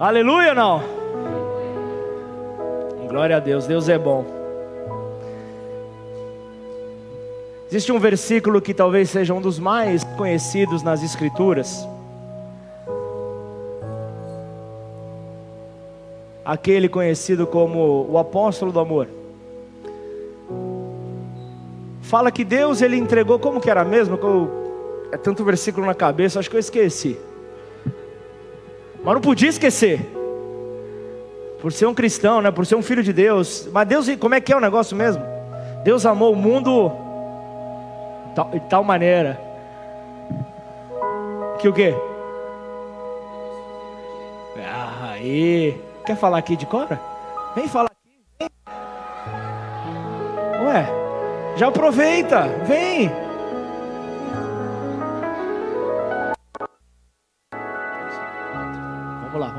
Aleluia, não? Glória a Deus, Deus é bom. Existe um versículo que talvez seja um dos mais conhecidos nas Escrituras. Aquele conhecido como o apóstolo do amor. Fala que Deus ele entregou, como que era mesmo? É tanto versículo na cabeça, acho que eu esqueci. Mas não podia esquecer. Por ser um cristão, né? Por ser um filho de Deus. Mas Deus, como é que é o negócio mesmo? Deus amou o mundo de tal maneira que o quê? Ah, aí, quer falar aqui de cora? Vem falar aqui. Vem. Ué, já aproveita, vem.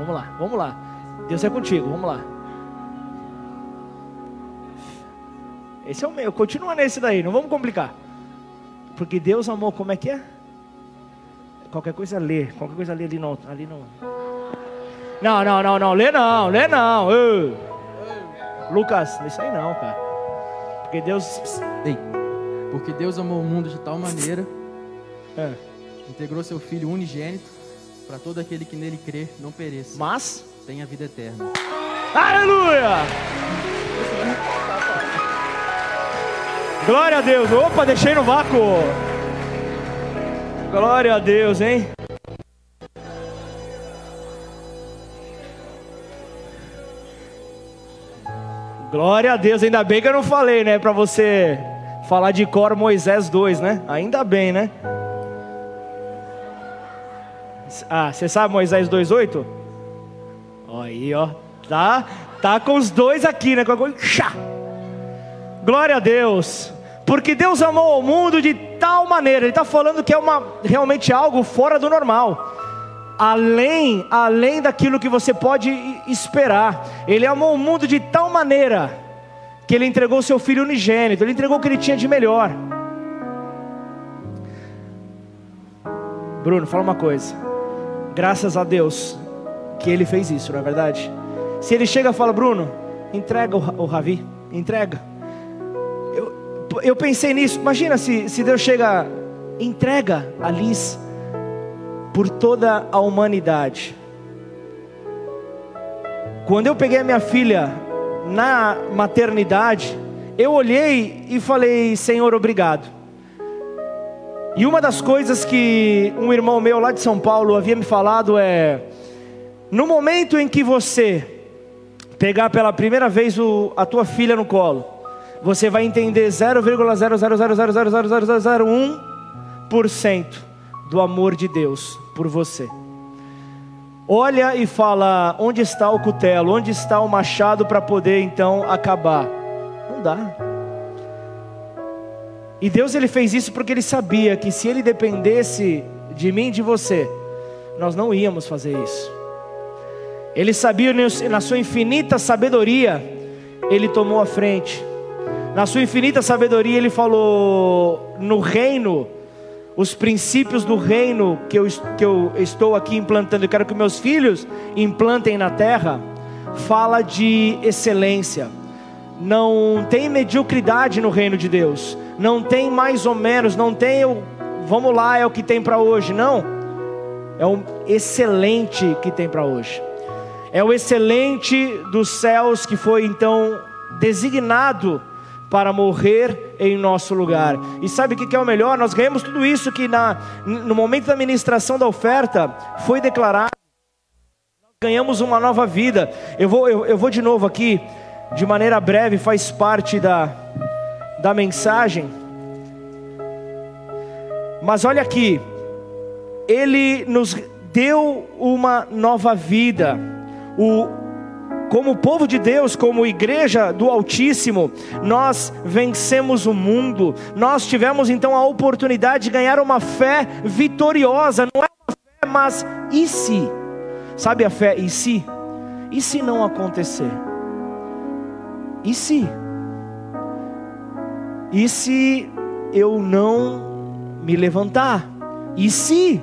Vamos lá, vamos lá. Deus é contigo, vamos lá. Esse é o meu, continua nesse daí, não vamos complicar. Porque Deus amou, como é que é? Qualquer coisa lê, qualquer coisa lê ali não, ali não. Não, não, não, não, lê não, lê não. Uh. Lucas, isso aí não, cara. Porque Deus. Ei, porque Deus amou o mundo de tal maneira, é. integrou seu Filho unigênito, para todo aquele que nele crê não pereça, mas tenha vida eterna. Aleluia! Glória a Deus. Opa, deixei no vácuo. Glória a Deus, hein? Glória a Deus, ainda bem que eu não falei, né? Para você falar de cor Moisés 2, né? Ainda bem, né? Ah, você sabe Moisés 2,8? Aí, ó. Tá, tá com os dois aqui, né? Glória a Deus. Porque Deus amou o mundo de tal maneira, Ele está falando que é uma, realmente algo fora do normal, além, além daquilo que você pode esperar. Ele amou o mundo de tal maneira que Ele entregou seu Filho unigênito, Ele entregou o que Ele tinha de melhor. Bruno, fala uma coisa. Graças a Deus que Ele fez isso, não é verdade? Se Ele chega e fala, Bruno, entrega o, Ravi, entrega eu pensei nisso. Imagina se, se Deus chega, entrega a Liz por toda a humanidade. Quando eu peguei a minha filha na maternidade, eu olhei e falei: Senhor, obrigado. E uma das coisas que um irmão meu lá de São Paulo havia me falado é: no momento em que você pegar pela primeira vez o, a tua filha no colo, você vai entender 0,0000001% do amor de Deus por você. Olha e fala: onde está o cutelo? Onde está o machado para poder então acabar? Não dá. E Deus ele fez isso porque ele sabia que se ele dependesse de mim e de você, nós não íamos fazer isso. Ele sabia na sua infinita sabedoria, ele tomou a frente. Na sua infinita sabedoria, ele falou: no reino, os princípios do reino que eu, que eu estou aqui implantando, eu quero que meus filhos implantem na terra, fala de excelência. Não tem mediocridade no reino de Deus, não tem mais ou menos, não tem o vamos lá, é o que tem para hoje, não. É o excelente que tem para hoje. É o excelente dos céus que foi então designado para morrer em nosso lugar. E sabe o que é o melhor? Nós ganhamos tudo isso que na, no momento da ministração da oferta foi declarado. Ganhamos uma nova vida. Eu vou, eu, eu vou de novo aqui, de maneira breve, faz parte da, da mensagem. Mas olha aqui, Ele nos deu uma nova vida. O, como povo de Deus, como igreja do Altíssimo, nós vencemos o mundo. Nós tivemos então a oportunidade de ganhar uma fé vitoriosa. Não é uma fé, mas e se? Sabe a fé e se? E se não acontecer? E se? E se eu não me levantar? E se?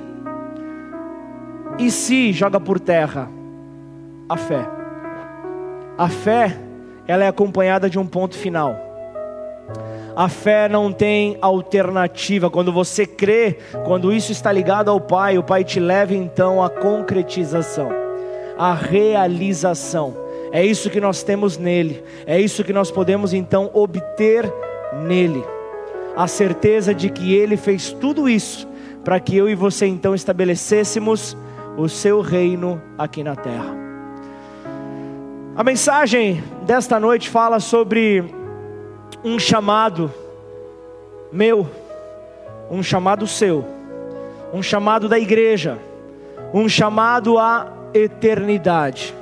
E se joga por terra? a fé. A fé, ela é acompanhada de um ponto final. A fé não tem alternativa. Quando você crê, quando isso está ligado ao Pai, o Pai te leva então à concretização, à realização. É isso que nós temos nele, é isso que nós podemos então obter nele. A certeza de que ele fez tudo isso para que eu e você então estabelecêssemos o seu reino aqui na terra. A mensagem desta noite fala sobre um chamado meu, um chamado seu, um chamado da igreja, um chamado à eternidade.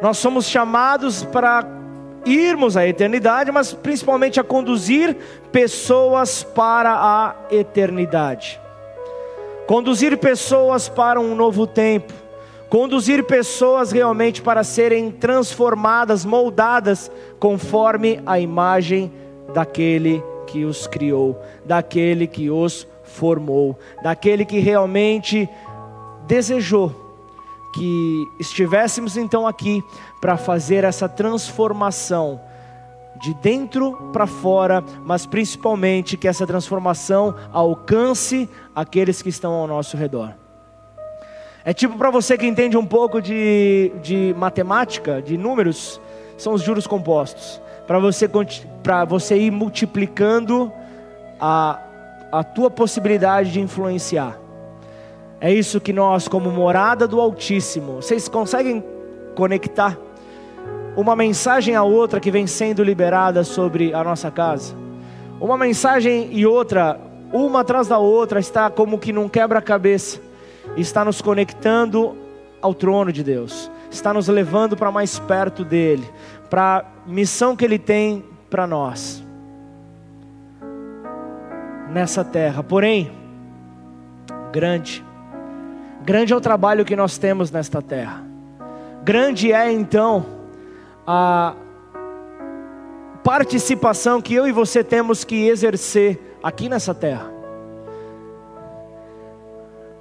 Nós somos chamados para irmos à eternidade, mas principalmente a conduzir pessoas para a eternidade. Conduzir pessoas para um novo tempo, conduzir pessoas realmente para serem transformadas, moldadas conforme a imagem daquele que os criou, daquele que os formou, daquele que realmente desejou que estivéssemos então aqui para fazer essa transformação de dentro para fora, mas principalmente que essa transformação alcance aqueles que estão ao nosso redor. É tipo para você que entende um pouco de, de matemática, de números, são os juros compostos. Para você, você ir multiplicando a, a tua possibilidade de influenciar. É isso que nós, como morada do Altíssimo, vocês conseguem conectar uma mensagem a outra que vem sendo liberada sobre a nossa casa? Uma mensagem e outra, uma atrás da outra, está como que num quebra-cabeça, está nos conectando ao trono de Deus, está nos levando para mais perto dele, para a missão que ele tem para nós nessa terra. Porém, grande Grande é o trabalho que nós temos nesta terra. Grande é então a participação que eu e você temos que exercer aqui nessa terra.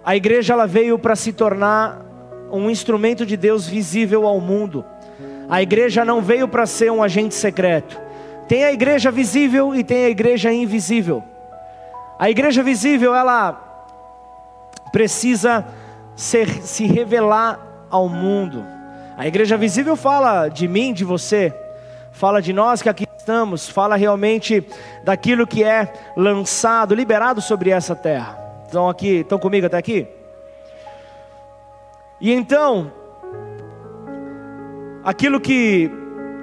A igreja ela veio para se tornar um instrumento de Deus visível ao mundo. A igreja não veio para ser um agente secreto. Tem a igreja visível e tem a igreja invisível. A igreja visível ela precisa ser, se revelar ao mundo. A igreja visível fala de mim, de você, fala de nós que aqui estamos, fala realmente daquilo que é lançado, liberado sobre essa terra. Estão aqui, estão comigo até aqui? E então, aquilo que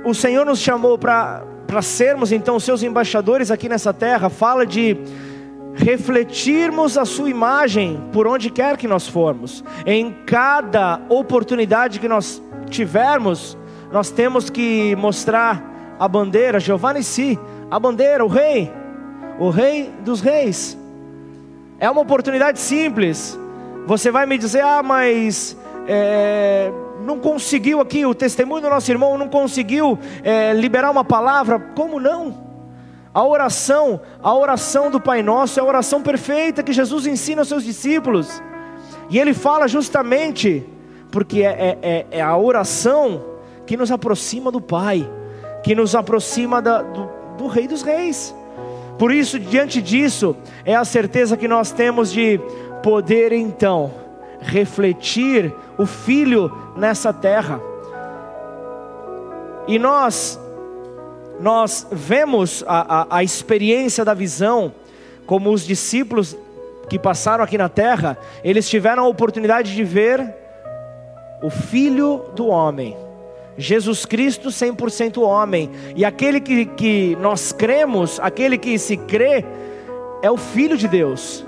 o Senhor nos chamou para sermos então seus embaixadores aqui nessa terra, fala de refletirmos a sua imagem por onde quer que nós formos. Em cada oportunidade que nós tivermos, nós temos que mostrar a bandeira, Giovanni si, a bandeira, o rei, o rei dos reis. É uma oportunidade simples. Você vai me dizer, ah, mas é, não conseguiu aqui, o testemunho do nosso irmão não conseguiu é, liberar uma palavra. Como não? A oração, a oração do Pai Nosso é a oração perfeita que Jesus ensina aos seus discípulos. E ele fala justamente porque é, é, é, é a oração que nos aproxima do Pai, que nos aproxima da, do, do Rei dos Reis. Por isso, diante disso, é a certeza que nós temos de poder então refletir o Filho nessa terra. E nós nós vemos a, a, a experiência da visão, como os discípulos que passaram aqui na terra, eles tiveram a oportunidade de ver o Filho do Homem, Jesus Cristo 100% homem, e aquele que, que nós cremos, aquele que se crê, é o Filho de Deus,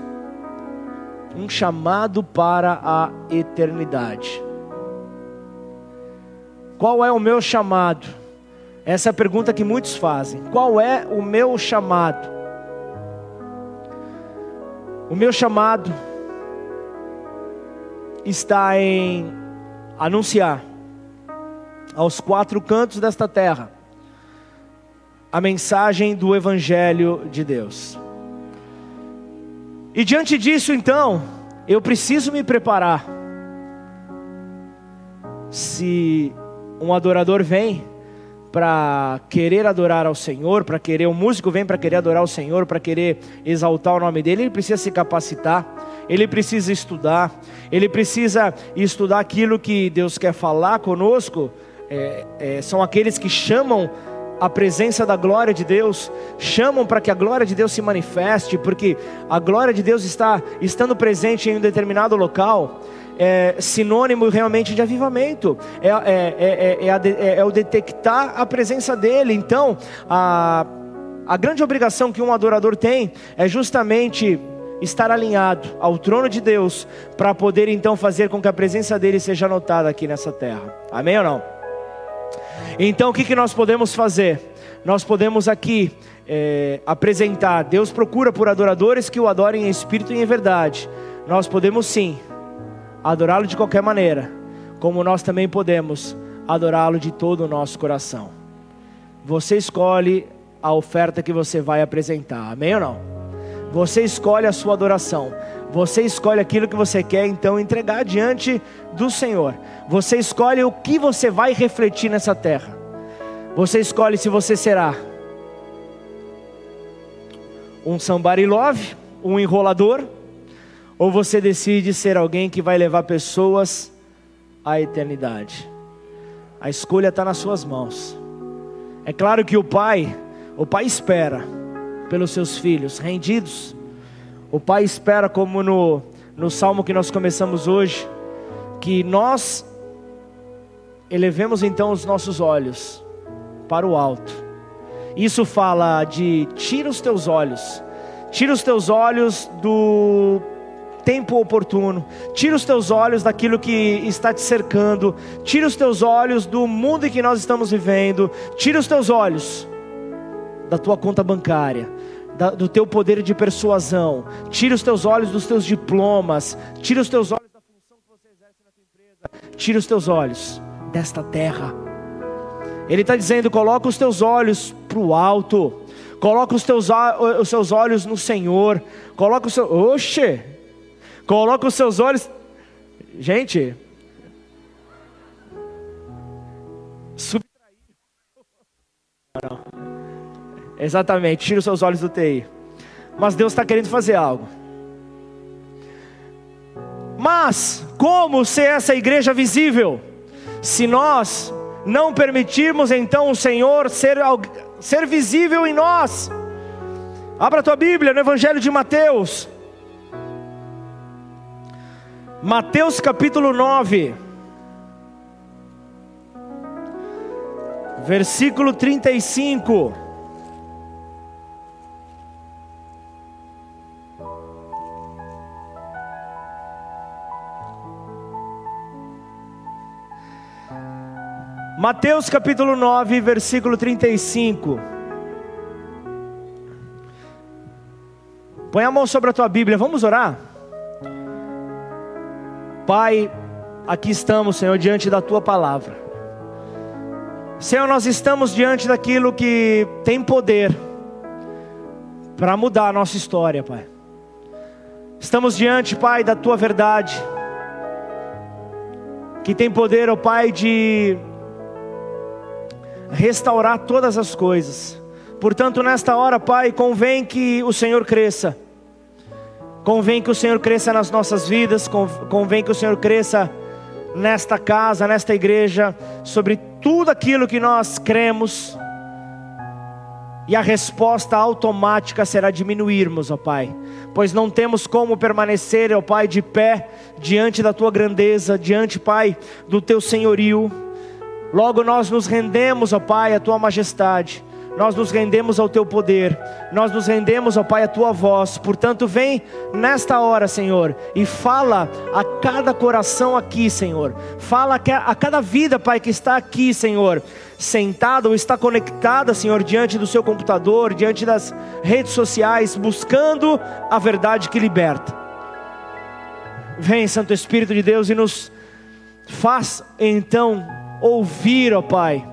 um chamado para a eternidade. Qual é o meu chamado? Essa é a pergunta que muitos fazem. Qual é o meu chamado? O meu chamado está em anunciar aos quatro cantos desta terra a mensagem do Evangelho de Deus. E diante disso, então, eu preciso me preparar. se um adorador vem para querer adorar ao Senhor, para querer, um músico vem para querer adorar ao Senhor, para querer exaltar o nome dele, ele precisa se capacitar, ele precisa estudar, ele precisa estudar aquilo que Deus quer falar conosco. É, é, são aqueles que chamam a presença da glória de Deus, chamam para que a glória de Deus se manifeste, porque a glória de Deus está estando presente em um determinado local, é sinônimo realmente de avivamento, é, é, é, é, o detectar a presença dele. Então, a, a grande obrigação que um adorador tem é justamente estar alinhado ao trono de Deus, para poder então fazer com que a presença dele seja notada aqui nessa terra. Amém ou não? Então o que, que nós podemos fazer? Nós podemos aqui é, apresentar. Deus procura por adoradores que o adorem em espírito e em verdade. Nós podemos sim adorá-lo de qualquer maneira, como nós também podemos adorá-lo de todo o nosso coração. Você escolhe a oferta que você vai apresentar, amém ou não? Você escolhe a sua adoração. Você escolhe aquilo que você quer então entregar diante do Senhor. Você escolhe o que você vai refletir nessa terra. Você escolhe se você será um somebody love, um enrolador, ou você decide ser alguém que vai levar pessoas à eternidade. A escolha está nas suas mãos. É claro que o pai, o pai espera pelos seus filhos rendidos o Pai espera, como no, no salmo que nós começamos hoje, que nós elevemos então os nossos olhos para o alto. Isso fala de tira os teus olhos, tira os teus olhos do tempo oportuno, tira os teus olhos daquilo que está te cercando, tira os teus olhos do mundo em que nós estamos vivendo, tira os teus olhos da tua conta bancária do teu poder de persuasão, tira os teus olhos dos teus diplomas, tira os teus olhos da função que você exerce na tua empresa, tira os teus olhos desta terra. Ele está dizendo: coloca os teus olhos para o alto, coloca os teus os seus olhos no Senhor, coloca o seu, oxe, coloca os seus olhos, gente, subtrair. Exatamente, tira os seus olhos do TI. Mas Deus está querendo fazer algo. Mas, como ser essa igreja visível? Se nós não permitirmos então o Senhor ser, ser visível em nós. Abra a tua Bíblia no Evangelho de Mateus. Mateus capítulo 9. Versículo 35. Mateus capítulo 9, versículo 35. Põe a mão sobre a tua Bíblia, vamos orar? Pai, aqui estamos, Senhor, diante da tua palavra. Senhor, nós estamos diante daquilo que tem poder para mudar a nossa história, Pai. Estamos diante, Pai, da tua verdade, que tem poder, ó Pai, de restaurar todas as coisas. Portanto, nesta hora, Pai, convém que o Senhor cresça. Convém que o Senhor cresça nas nossas vidas, convém que o Senhor cresça nesta casa, nesta igreja, sobre tudo aquilo que nós cremos. E a resposta automática será diminuirmos, ó Pai, pois não temos como permanecer, ó Pai, de pé diante da tua grandeza, diante, Pai, do teu senhorio Logo nós nos rendemos, ó Pai, à tua majestade. Nós nos rendemos ao teu poder, nós nos rendemos, ó Pai, à tua voz. Portanto, vem nesta hora, Senhor, e fala a cada coração aqui, Senhor. Fala a cada vida, Pai, que está aqui, Senhor, sentada ou está conectada, Senhor, diante do seu computador, diante das redes sociais, buscando a verdade que liberta. Vem, Santo Espírito de Deus, e nos faz então ouvir, ó Pai,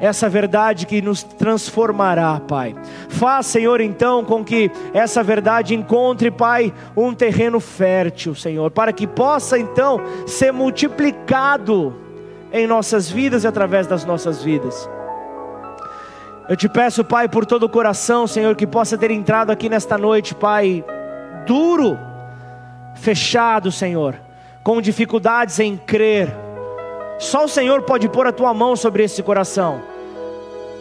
essa verdade que nos transformará, Pai. Faz, Senhor, então, com que essa verdade encontre, Pai, um terreno fértil, Senhor, para que possa então ser multiplicado em nossas vidas e através das nossas vidas. Eu te peço, Pai, por todo o coração, Senhor, que possa ter entrado aqui nesta noite, Pai, duro, fechado, Senhor, com dificuldades em crer. Só o Senhor pode pôr a tua mão sobre esse coração.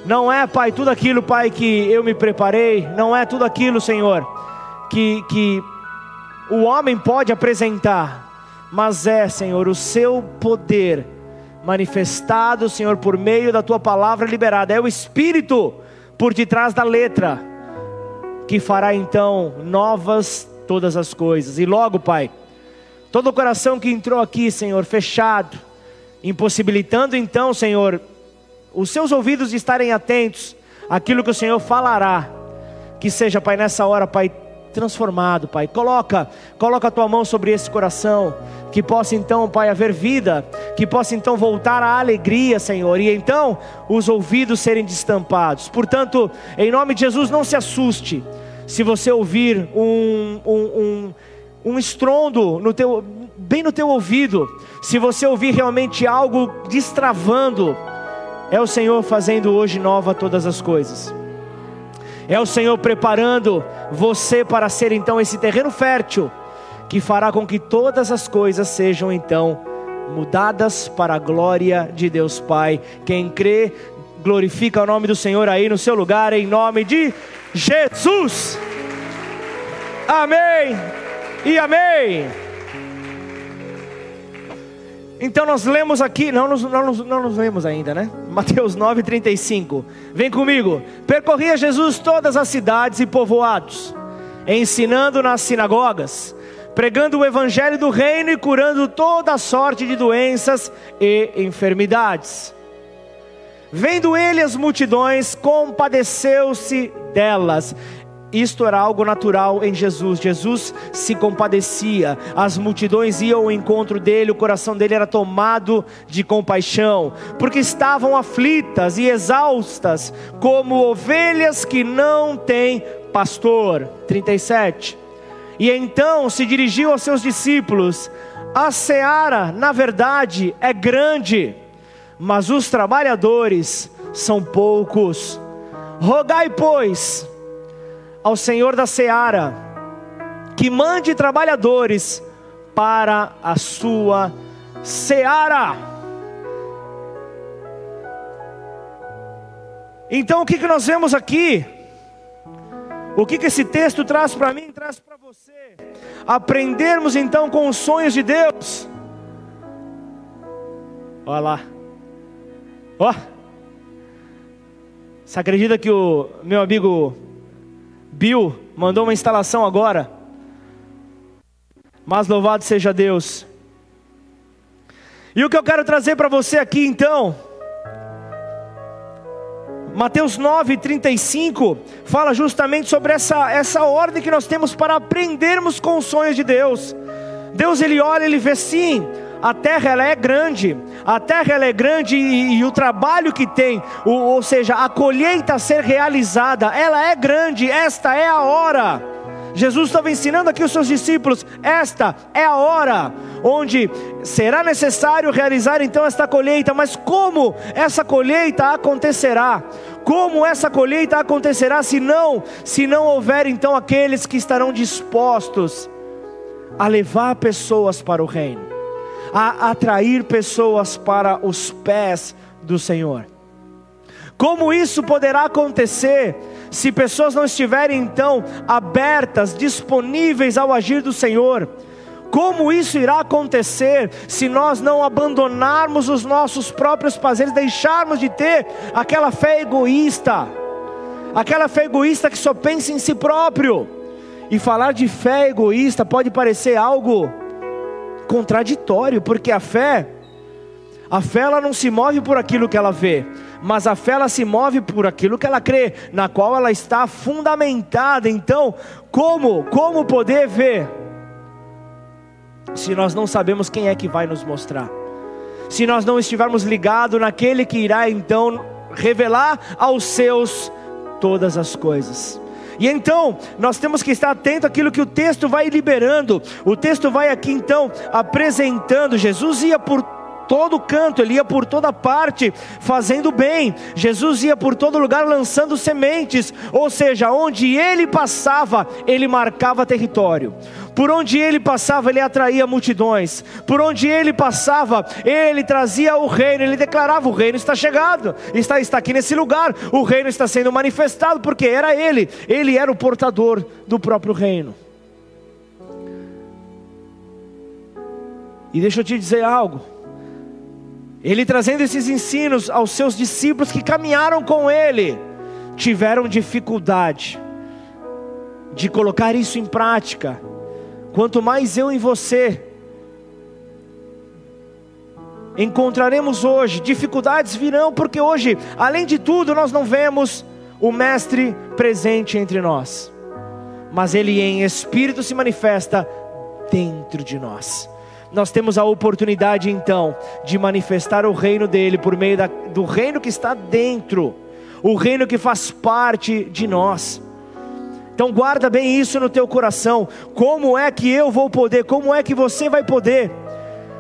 Não é, Pai, tudo aquilo, Pai, que eu me preparei, não é tudo aquilo, Senhor, que, que o homem pode apresentar, mas é, Senhor, o seu poder manifestado, Senhor, por meio da tua palavra liberada. É o Espírito por detrás da letra que fará então novas todas as coisas. E logo, Pai, todo o coração que entrou aqui, Senhor, fechado, impossibilitando então, Senhor, os seus ouvidos estarem atentos àquilo que o Senhor falará. Que seja, Pai, nessa hora, Pai, transformado, Pai. Coloca, coloca a tua mão sobre esse coração, que possa então, Pai, haver vida, que possa então voltar à alegria, Senhor, e então os ouvidos serem destampados. Portanto, em nome de Jesus, não se assuste se você ouvir um, um, um, um estrondo no teu, bem no teu ouvido, se você ouvir realmente algo destravando, é o Senhor fazendo hoje nova todas as coisas. É o Senhor preparando você para ser então esse terreno fértil que fará com que todas as coisas sejam então mudadas para a glória de Deus Pai. Quem crê, glorifica o nome do Senhor aí no seu lugar, em nome de Jesus. Amém e amém. Então nós lemos aqui, não nos, não, não nos lemos ainda, né? Mateus 9,35. Vem comigo. Percorria Jesus todas as cidades e povoados, ensinando nas sinagogas, pregando o evangelho do reino e curando toda sorte de doenças e enfermidades. Vendo ele as multidões, compadeceu-se delas isto era algo natural em Jesus. Jesus se compadecia, as multidões iam ao encontro dele, o coração dele era tomado de compaixão, porque estavam aflitas e exaustas, como ovelhas que não têm pastor. 37. E então se dirigiu aos seus discípulos: A seara, na verdade, é grande, mas os trabalhadores são poucos. Rogai, pois, ao Senhor da seara que mande trabalhadores para a sua seara. Então o que, que nós vemos aqui? O que, que esse texto traz para mim, traz para você? Aprendermos então com os sonhos de Deus. Olha lá. Ó. Você acredita que o meu amigo Mandou uma instalação agora. Mas louvado seja Deus. E o que eu quero trazer para você aqui então, Mateus 9, 35, fala justamente sobre essa, essa ordem que nós temos para aprendermos com os sonhos de Deus. Deus ele olha, ele vê sim, a terra ela é grande, a terra é grande e, e o trabalho que tem, o, ou seja, a colheita a ser realizada, ela é grande, esta é a hora. Jesus estava ensinando aqui os seus discípulos: esta é a hora onde será necessário realizar então esta colheita, mas como essa colheita acontecerá? Como essa colheita acontecerá se não, se não houver então aqueles que estarão dispostos a levar pessoas para o reino? A atrair pessoas para os pés do Senhor. Como isso poderá acontecer se pessoas não estiverem então abertas, disponíveis ao agir do Senhor? Como isso irá acontecer se nós não abandonarmos os nossos próprios prazeres, deixarmos de ter aquela fé egoísta, aquela fé egoísta que só pensa em si próprio? E falar de fé egoísta pode parecer algo contraditório, porque a fé, a fé ela não se move por aquilo que ela vê, mas a fé ela se move por aquilo que ela crê, na qual ela está fundamentada. Então, como, como poder ver se nós não sabemos quem é que vai nos mostrar? Se nós não estivermos ligados naquele que irá então revelar aos seus todas as coisas. E então, nós temos que estar atento àquilo que o texto vai liberando. O texto vai aqui então apresentando. Jesus ia por todo canto, ele ia por toda parte fazendo bem. Jesus ia por todo lugar lançando sementes, ou seja, onde ele passava, ele marcava território. Por onde ele passava, ele atraía multidões. Por onde ele passava, ele trazia o reino. Ele declarava: o reino está chegado, está, está aqui nesse lugar. O reino está sendo manifestado, porque era ele. Ele era o portador do próprio reino. E deixa eu te dizer algo. Ele trazendo esses ensinos aos seus discípulos que caminharam com ele, tiveram dificuldade de colocar isso em prática. Quanto mais eu e você encontraremos hoje, dificuldades virão, porque hoje, além de tudo, nós não vemos o Mestre presente entre nós, mas Ele em espírito se manifesta dentro de nós nós temos a oportunidade então de manifestar o reino dele por meio da, do reino que está dentro, o reino que faz parte de nós. Então guarda bem isso no teu coração. Como é que eu vou poder? Como é que você vai poder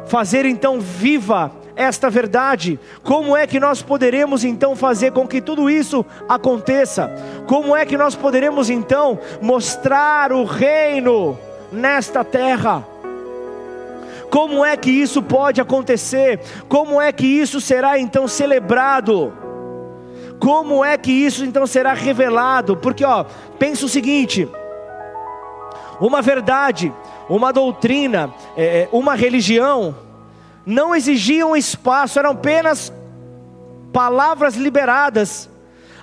fazer então viva esta verdade? Como é que nós poderemos então fazer com que tudo isso aconteça? Como é que nós poderemos então mostrar o reino nesta terra? Como é que isso pode acontecer? Como é que isso será então celebrado? Como é que isso então será revelado? Porque ó, pensa o seguinte: uma verdade, uma doutrina, é, é uma religião, não exigiam espaço, eram apenas palavras liberadas.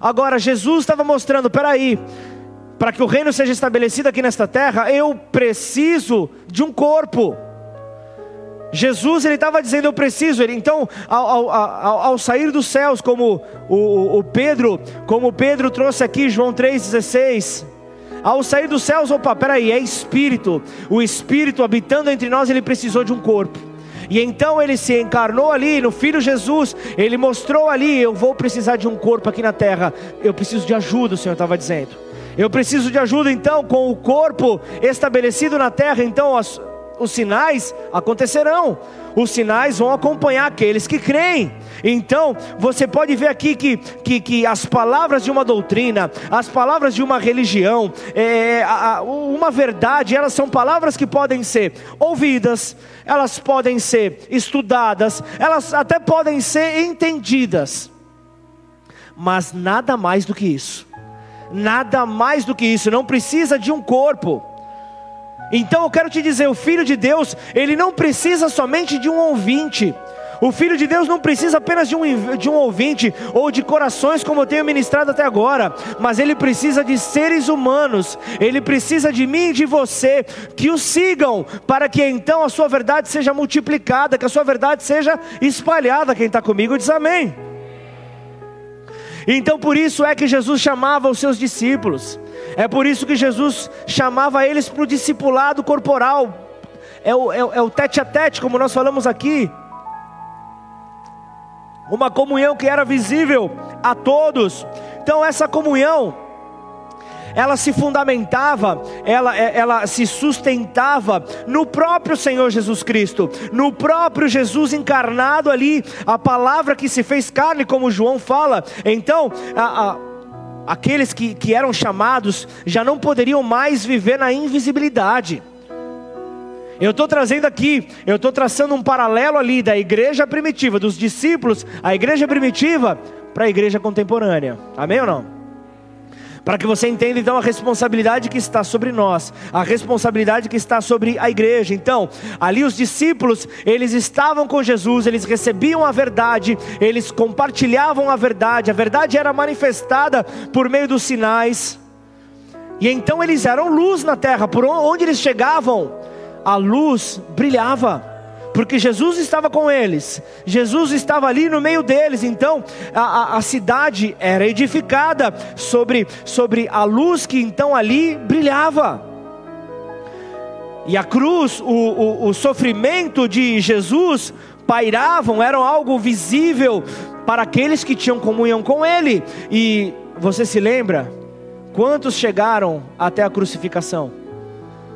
Agora Jesus estava mostrando, peraí, para que o reino seja estabelecido aqui nesta terra, eu preciso de um corpo. Jesus ele estava dizendo eu preciso, ele então ao, ao, ao, ao sair dos céus, como o, o, Pedro, como Pedro trouxe aqui João 3,16, ao sair dos céus, opa, peraí, é Espírito, o Espírito habitando entre nós, ele precisou de um corpo. E então ele se encarnou ali no Filho Jesus, ele mostrou ali: eu vou precisar de um corpo aqui na terra, eu preciso de ajuda, o Senhor estava dizendo. Eu preciso de ajuda então com o corpo estabelecido na terra, então os sinais acontecerão. Os sinais vão acompanhar aqueles que creem. Então, você pode ver aqui que, que, que as palavras de uma doutrina, as palavras de uma religião, é, a, uma verdade, elas são palavras que podem ser ouvidas, elas podem ser estudadas, elas até podem ser entendidas, mas nada mais do que isso. Nada mais do que isso, não precisa de um corpo. Então eu quero te dizer, o filho de Deus, ele não precisa somente de um ouvinte. O Filho de Deus não precisa apenas de um, de um ouvinte ou de corações, como eu tenho ministrado até agora, mas ele precisa de seres humanos, ele precisa de mim e de você, que o sigam, para que então a sua verdade seja multiplicada, que a sua verdade seja espalhada. Quem está comigo diz amém. Então por isso é que Jesus chamava os seus discípulos. É por isso que Jesus chamava eles para o discipulado corporal. É o, é, é o tete a tete, como nós falamos aqui. Uma comunhão que era visível a todos. Então, essa comunhão, ela se fundamentava, ela, é, ela se sustentava no próprio Senhor Jesus Cristo, no próprio Jesus encarnado ali, a palavra que se fez carne, como João fala. Então, a, a aqueles que, que eram chamados já não poderiam mais viver na invisibilidade. Eu estou trazendo aqui, eu estou traçando um paralelo ali da igreja primitiva, dos discípulos, a igreja primitiva, para a igreja contemporânea. Amém ou não? Para que você entenda então a responsabilidade que está sobre nós, a responsabilidade que está sobre a igreja. Então, ali os discípulos, eles estavam com Jesus, eles recebiam a verdade, eles compartilhavam a verdade, a verdade era manifestada por meio dos sinais. E então eles eram luz na terra, por onde eles chegavam, a luz brilhava porque Jesus estava com eles, Jesus estava ali no meio deles, então a, a, a, cidade era edificada sobre, sobre a luz que então ali brilhava. E a cruz, o, o, o sofrimento de Jesus pairavam, eram algo visível para aqueles que tinham comunhão com Ele. E você se lembra? Quantos chegaram até a crucificação?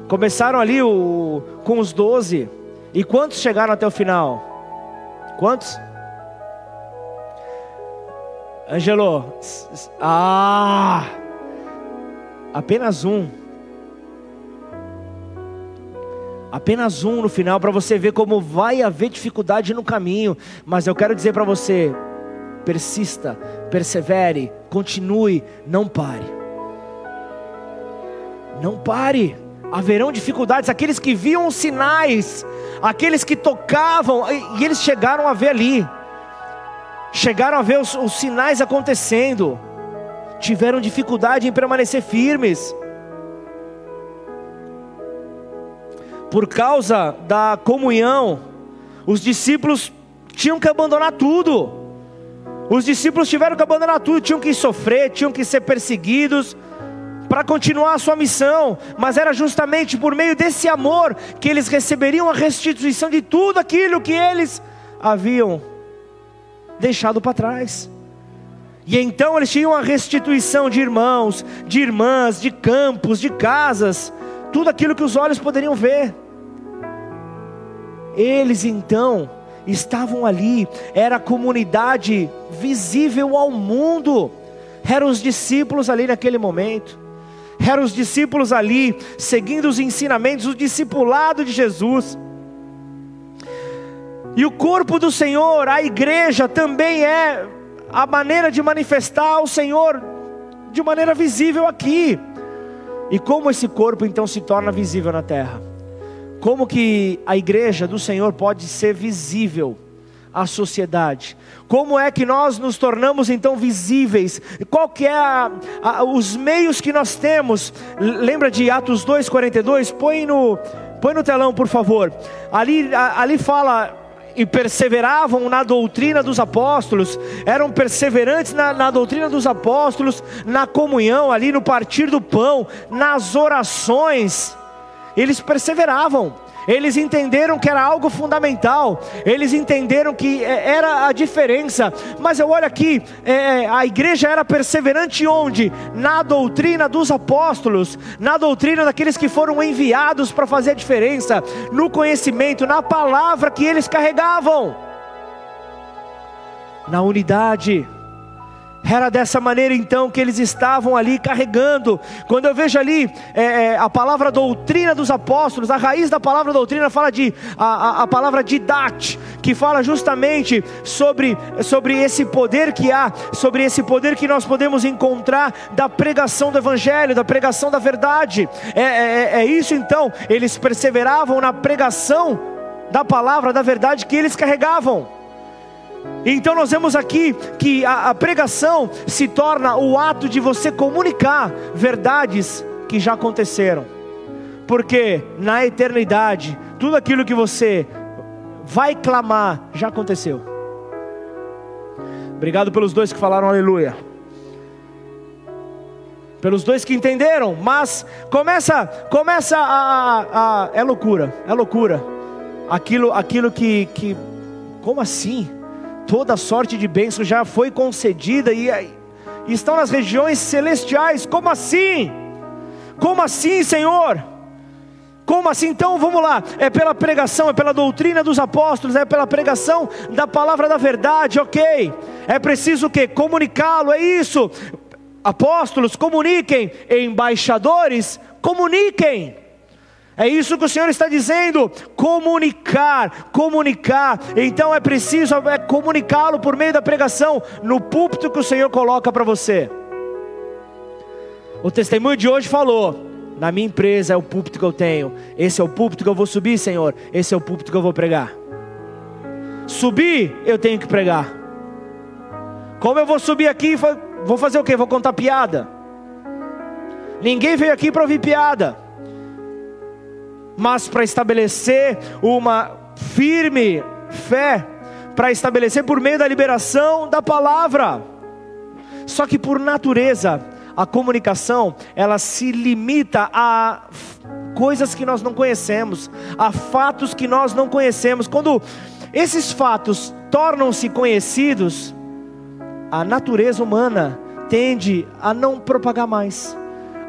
Começaram ali o, com os doze e quantos chegaram até o final? Quantos? Angelo, ah, apenas um. Apenas um no final para você ver como vai haver dificuldade no caminho. Mas eu quero dizer para você: persista, persevere, continue, não pare. Não pare. Haverão dificuldades. Aqueles que viam os sinais, aqueles que tocavam, e eles chegaram a ver ali chegaram a ver os, os sinais acontecendo, tiveram dificuldade em permanecer firmes. Por causa da comunhão, os discípulos tinham que abandonar tudo. Os discípulos tiveram que abandonar tudo, tinham que sofrer, tinham que ser perseguidos para continuar a sua missão, mas era justamente por meio desse amor que eles receberiam a restituição de tudo aquilo que eles haviam deixado para trás. E então eles tinham a restituição de irmãos, de irmãs, de campos, de casas, tudo aquilo que os olhos poderiam ver. Eles então estavam ali, era a comunidade visível ao mundo, eram os discípulos ali naquele momento, eram os discípulos ali, seguindo os ensinamentos, o discipulado de Jesus. E o corpo do Senhor, a igreja, também é a maneira de manifestar o Senhor de maneira visível aqui. E como esse corpo então se torna visível na terra? Como que a igreja do Senhor pode ser visível à sociedade? Como é que nós nos tornamos então visíveis? Qual que é a, a, os meios que nós temos? Lembra de Atos 2:42? Põe no põe no telão, por favor. Ali ali fala e perseveravam na doutrina dos apóstolos, eram perseverantes na, na, doutrina dos apóstolos, na comunhão, ali no partir do pão, nas orações, eles perseveravam. Eles entenderam que era algo fundamental, eles entenderam que é, era a diferença. Mas eu olho aqui, é, a igreja era perseverante onde? Na doutrina dos apóstolos, na doutrina daqueles que foram enviados para fazer a diferença, no conhecimento, na palavra que eles carregavam, na unidade. Era dessa maneira então que eles estavam ali carregando. Quando eu vejo ali é, é, a palavra doutrina dos apóstolos, a raiz da palavra doutrina fala de a, a, a palavra didat, que fala justamente sobre, sobre esse poder que há, sobre esse poder que nós podemos encontrar da pregação do evangelho, da pregação da verdade. É, é, é, é isso então, eles perseveravam na pregação da palavra, da verdade que eles carregavam. Então nós vemos aqui que a, a, pregação se torna o ato de você comunicar verdades que já aconteceram. Porque na eternidade, tudo aquilo que você vai clamar já aconteceu. Obrigado pelos dois que falaram aleluia. Pelos dois que entenderam, mas começa, começa a, a, a é loucura, é loucura. Aquilo, aquilo que, que, como assim? Toda sorte de bênção já foi concedida e, e estão nas regiões celestiais. Como assim? Como assim, Senhor? Como assim? Então vamos lá. É pela pregação, é pela doutrina dos apóstolos, é pela pregação da palavra da verdade, ok. É preciso o que? Comunicá-lo, é isso. Apóstolos, comuniquem. Embaixadores, comuniquem. É isso que o Senhor está dizendo: comunicar, comunicar. Então é preciso é comunicá-lo por meio da pregação no púlpito que o Senhor coloca para você. O testemunho de hoje falou: na minha empresa é o púlpito que eu tenho. Esse é o púlpito que eu vou subir, Senhor. Esse é o púlpito que eu vou pregar. Subir, eu tenho que pregar. Como eu vou subir aqui, vou fazer o quê? Vou contar piada. Ninguém veio aqui para ouvir piada mas para estabelecer uma firme fé, para estabelecer por meio da liberação da palavra. Só que por natureza, a comunicação, ela se limita a coisas que nós não conhecemos, a fatos que nós não conhecemos. Quando esses fatos tornam-se conhecidos, a natureza humana tende a não propagar mais,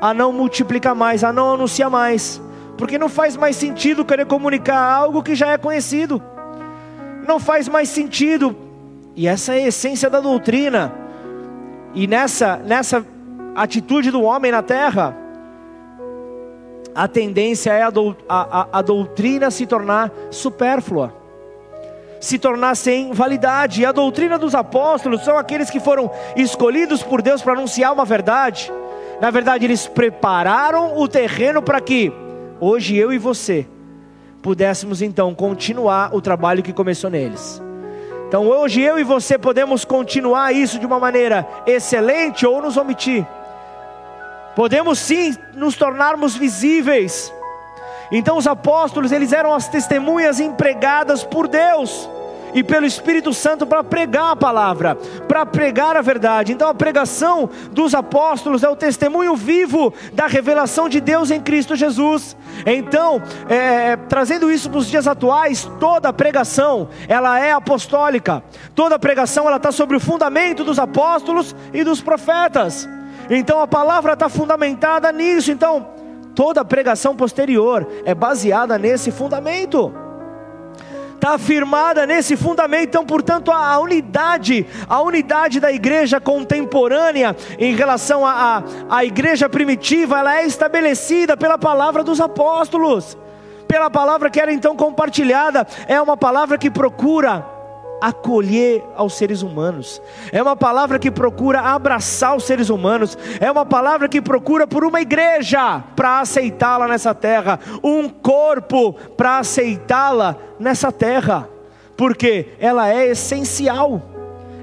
a não multiplicar mais, a não anunciar mais porque não faz mais sentido querer comunicar algo que já é conhecido. não faz mais sentido. E essa é a essência da doutrina. E nessa, nessa atitude do homem na terra, a tendência é a, do, a, a, a doutrina se tornar supérflua, se tornar sem validade. E a doutrina dos apóstolos são aqueles que foram escolhidos por Deus para anunciar uma verdade. Na verdade, eles prepararam o terreno para que hoje eu e você pudéssemos então continuar o trabalho que começou neles. Então hoje eu e você podemos continuar isso de uma maneira excelente ou nos omitir. Podemos sim nos tornarmos visíveis. Então os apóstolos, eles eram as testemunhas empregadas por Deus e pelo Espírito Santo para pregar a palavra, para pregar a verdade. Então a pregação dos apóstolos é o testemunho vivo da revelação de Deus em Cristo Jesus. Então, é, trazendo isso para os dias atuais, toda pregação ela é apostólica. Toda pregação ela está sobre o fundamento dos apóstolos e dos profetas. Então a palavra está fundamentada nisso. Então toda pregação posterior é baseada nesse fundamento está afirmada nesse fundamento. Então, portanto, a, unidade, a unidade da igreja contemporânea em relação à a, a, a igreja primitiva, ela é estabelecida pela palavra dos apóstolos, pela palavra que era então compartilhada, é uma palavra que procura acolher aos seres humanos, é uma palavra que procura abraçar os seres humanos, é uma palavra que procura por uma igreja para aceitá-la nessa terra, um corpo para aceitá-la nessa terra, porque ela é essencial,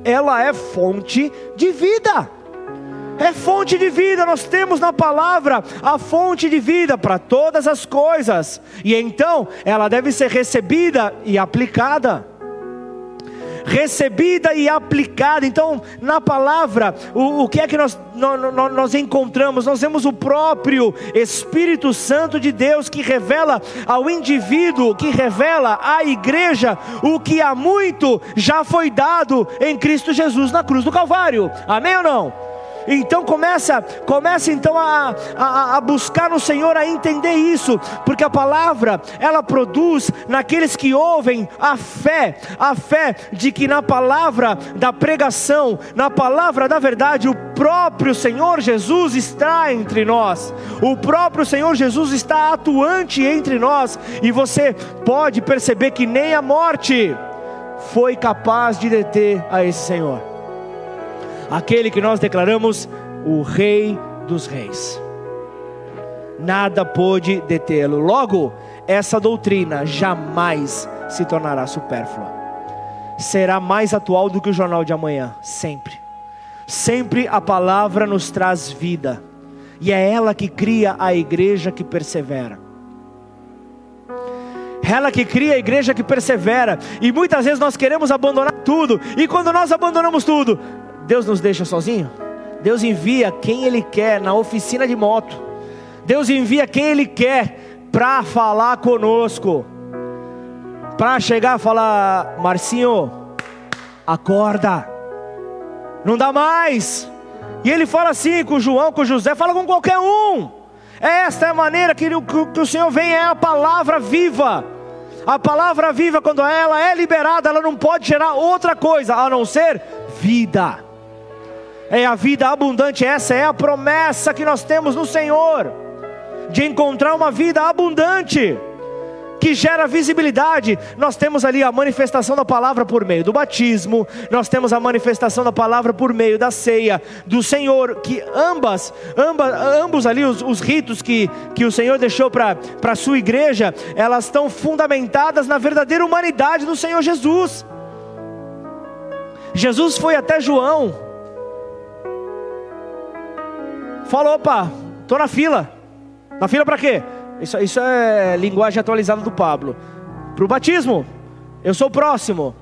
ela é fonte de vida. É fonte de vida, nós temos na palavra a fonte de vida para todas as coisas, e então ela deve ser recebida e aplicada recebida e aplicada. Então, na palavra, o, o que é que nós, nós, nós encontramos? Nós vemos o próprio Espírito Santo de Deus que revela ao indivíduo, que revela à igreja o que há muito já foi dado em Cristo Jesus na cruz do Calvário. Amém ou não? Então começa, começa então a, a, a, buscar no Senhor a entender isso, porque a palavra ela produz naqueles que ouvem a fé, a fé de que na palavra da pregação, na palavra da verdade, o próprio Senhor Jesus está entre nós, o próprio Senhor Jesus está atuante entre nós, e você pode perceber que nem a morte foi capaz de deter a esse Senhor aquele que nós declaramos o Rei dos Reis. Nada pôde detê-lo. Logo, essa doutrina jamais se tornará supérflua. Será mais atual do que o jornal de amanhã, sempre. Sempre a palavra nos traz vida, e é ela que cria a igreja que persevera. Ela que cria a igreja que persevera, e muitas vezes nós queremos abandonar tudo, e quando nós abandonamos tudo, Deus nos deixa sozinho? Deus envia quem Ele quer na oficina de moto. Deus envia quem Ele quer para falar conosco. Para chegar e falar: Marcinho, acorda, não dá mais. E ele fala assim com João, com José, fala com qualquer um. Esta é a maneira que, que, que o Senhor vem, é a palavra viva. A palavra viva, quando ela é liberada, ela não pode gerar outra coisa a não ser vida é a vida abundante, essa é a promessa que nós temos no Senhor, de encontrar uma vida abundante, que gera visibilidade. Nós temos ali a manifestação da palavra por meio do batismo, nós temos a manifestação da palavra por meio da ceia do Senhor, que ambas, ambas ambos ali os, os ritos que, que o Senhor deixou para a sua igreja, elas estão fundamentadas na verdadeira humanidade do Senhor Jesus. Jesus foi até João, Falou, opa, tô na fila. Na fila para quê? Isso, isso é linguagem atualizada do Pablo. Para o batismo. Eu sou o próximo.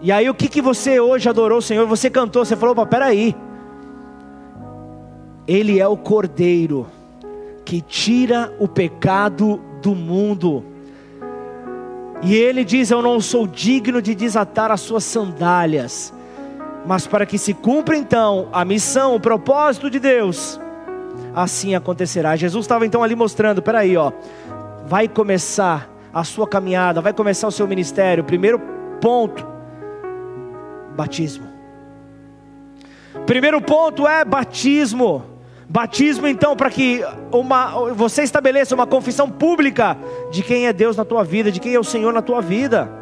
E aí o que, que você hoje adorou o Senhor? Você cantou, você falou, opa, peraí. Ele é o Cordeiro que tira o pecado do mundo. E ele diz: Eu não sou digno de desatar as suas sandálias mas para que se cumpra então a missão, o propósito de Deus, assim acontecerá. Jesus estava então ali mostrando: peraí, ó, vai começar a sua caminhada, vai começar o seu ministério. Primeiro ponto: batismo. Primeiro ponto é batismo. Batismo, então, para que uma, você estabeleça uma confissão pública de quem é Deus na tua vida, de quem é o Senhor na tua vida.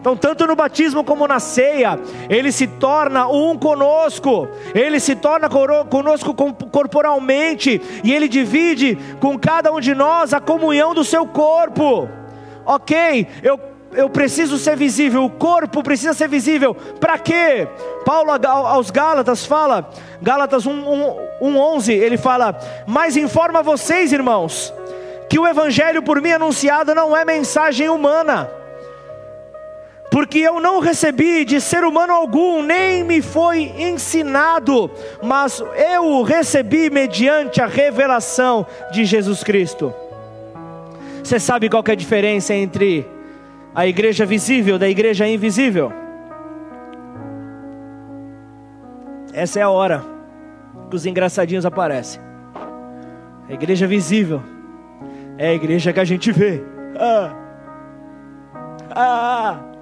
Então, tanto no batismo como na ceia, ele se torna um conosco, ele se torna conosco corporalmente, e ele divide com cada um de nós a comunhão do seu corpo. Ok, eu eu preciso ser visível, o corpo precisa ser visível. Para quê? Paulo aos Gálatas fala, Gálatas 1:11, ele fala: "Mas informa vocês, irmãos, que o evangelho por mim anunciado não é mensagem humana, porque eu não recebi de ser humano algum, nem me foi ensinado, mas eu o recebi mediante a revelação de Jesus Cristo. Você sabe qual é a diferença entre a igreja visível da igreja invisível? Essa é a hora que os engraçadinhos aparecem. A igreja visível é a igreja que a gente vê. Ah. Ah.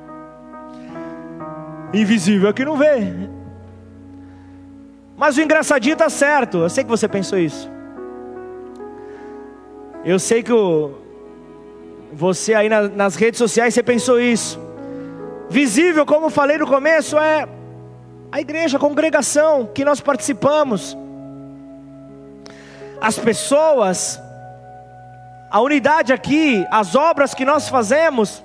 Invisível é que não vê. Mas o engraçadinho está certo. Eu sei que você pensou isso. Eu sei que o, você aí na, nas redes sociais você pensou isso. Visível, como falei no começo, é a igreja, a congregação que nós participamos. As pessoas, a unidade aqui, as obras que nós fazemos,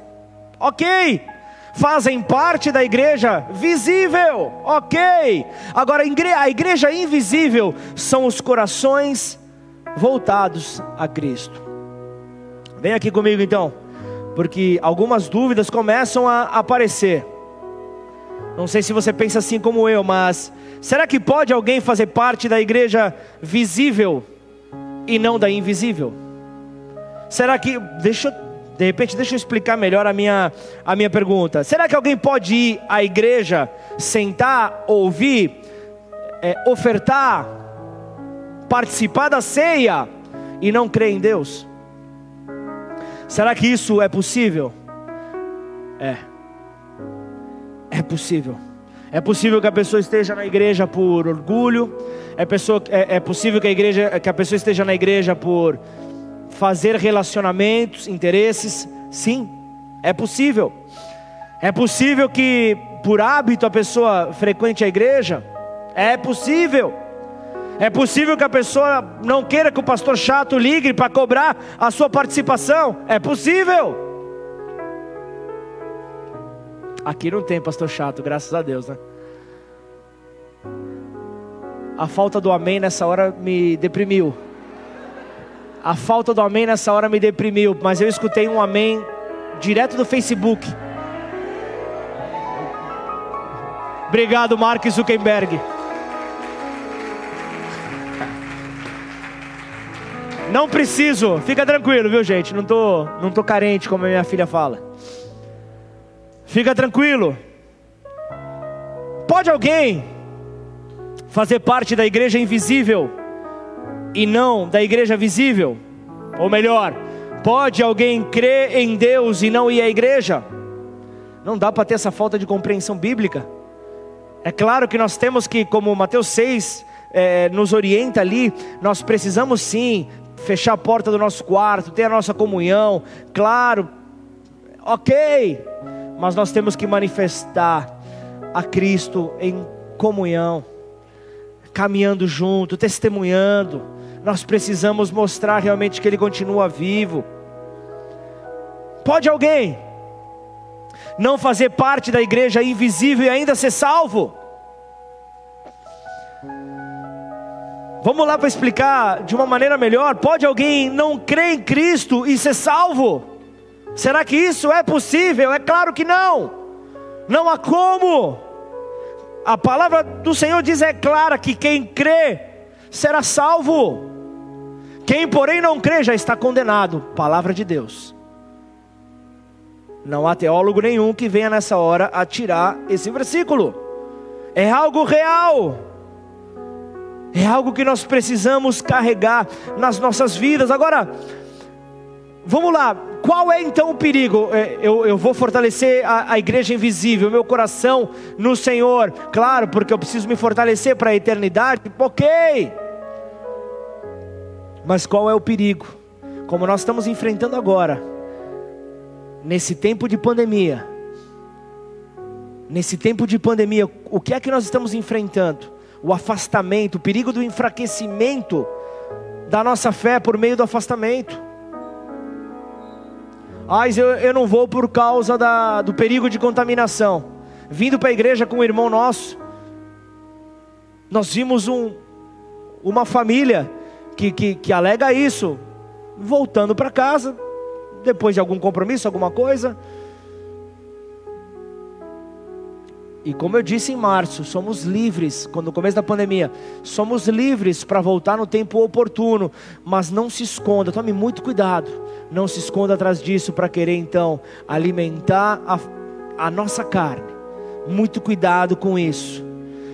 ok fazem parte da igreja visível, ok. Agora, a igreja invisível são os corações voltados a Cristo. Vem aqui comigo então, porque algumas dúvidas começam a aparecer. Não sei se você pensa assim como eu, mas será que pode alguém fazer parte da igreja visível e não da invisível? Será que, deixa eu de repente, deixa eu explicar melhor a minha, a minha pergunta. Será que alguém pode ir à igreja, sentar, ouvir, é, ofertar, participar da ceia e não crer em Deus? Será que isso é possível? É. É possível. É possível que a pessoa esteja na igreja por orgulho. É, pessoa, é, é possível que a, igreja, que a pessoa esteja na igreja por fazer relacionamentos, interesses, sim, é possível. É possível que por hábito a pessoa frequente a igreja? É possível. É possível que a pessoa não queira que o pastor chato ligue para cobrar a sua participação? É possível. Aqui não tem pastor chato, graças a Deus, né? A falta do amém nessa hora me deprimiu. A falta do amém nessa hora me deprimiu, mas eu escutei um amém direto do Facebook. Obrigado, Mark Zuckerberg. Não preciso, fica tranquilo, viu, gente? Não tô, não tô carente, como a minha filha fala. Fica tranquilo. Pode alguém fazer parte da igreja invisível e não da igreja visível? Ou melhor, pode alguém crer em Deus e não ir à igreja? Não dá para ter essa falta de compreensão bíblica. É claro que nós temos que, como Mateus 6 é, nos orienta ali, nós precisamos sim fechar a porta do nosso quarto, ter a nossa comunhão, claro, ok, mas nós temos que manifestar a Cristo em comunhão, caminhando junto, testemunhando nós precisamos mostrar realmente que Ele continua vivo. Pode alguém não fazer parte da igreja invisível e ainda ser salvo? Vamos lá para explicar de uma maneira melhor. Pode alguém não crer em Cristo e ser salvo? Será que isso é possível? É claro que não. Não há como. A palavra do Senhor diz é clara que quem crê será salvo. Quem, porém, não crê já está condenado. Palavra de Deus. Não há teólogo nenhum que venha nessa hora a tirar esse versículo. É algo real. É algo que nós precisamos carregar nas nossas vidas. Agora, vamos lá, qual é então o perigo? É, eu, eu vou fortalecer a, a igreja invisível, meu coração no Senhor, claro, porque eu preciso me fortalecer para a eternidade, ok. Mas qual é o perigo? Como nós estamos enfrentando agora, nesse tempo de pandemia, nesse tempo de pandemia, o que é que nós estamos enfrentando? O afastamento, o perigo do enfraquecimento da nossa fé por meio do afastamento. Ah, eu, eu não vou por causa da, do perigo de contaminação. Vindo para a igreja com um irmão nosso, nós vimos um, uma família que, que, que alega isso, voltando para casa, depois de algum compromisso, alguma coisa. E como eu disse em março, somos livres, quando no começo da pandemia, somos livres para voltar no tempo oportuno, mas não se esconda, tome muito cuidado, não se esconda atrás disso para querer então alimentar a, a nossa carne. Muito cuidado com isso,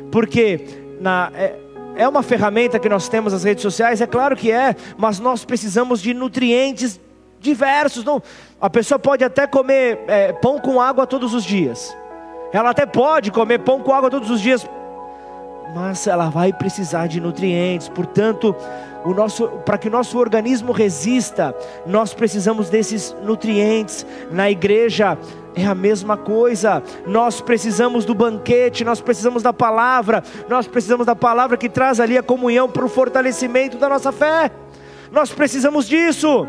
porque na, é, é uma ferramenta que nós temos nas redes sociais, é claro que é, mas nós precisamos de nutrientes diversos. Não, a pessoa pode até comer é, pão com água todos os dias ela até pode comer pão com água todos os dias, mas ela vai precisar de nutrientes. Portanto, o nosso, para que o nosso organismo resista, nós precisamos desses nutrientes. Na igreja é a mesma coisa. Nós precisamos do banquete, nós precisamos da palavra, nós precisamos da palavra que traz ali a comunhão para o fortalecimento da nossa fé. Nós precisamos disso.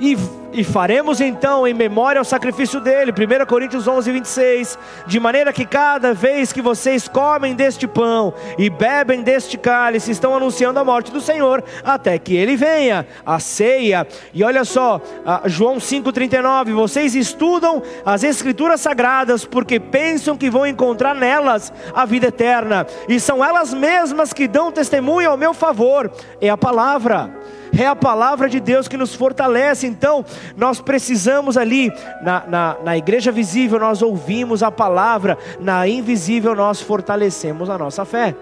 E, e, faremos então em memória ao sacrifício dele, 1 Coríntios 11, 26, de maneira que cada vez que vocês comem deste pão e bebem deste cálice, estão anunciando a morte do Senhor, até que ele venha, a ceia, e olha só, João 5,39, vocês estudam as escrituras sagradas, porque pensam que vão encontrar nelas a vida eterna, e são elas mesmas que dão testemunho ao meu favor, é a palavra, é a palavra de Deus que nos fortalece. Então, nós precisamos ali, na, na, na igreja visível, nós ouvimos a palavra, na invisível, nós fortalecemos a nossa fé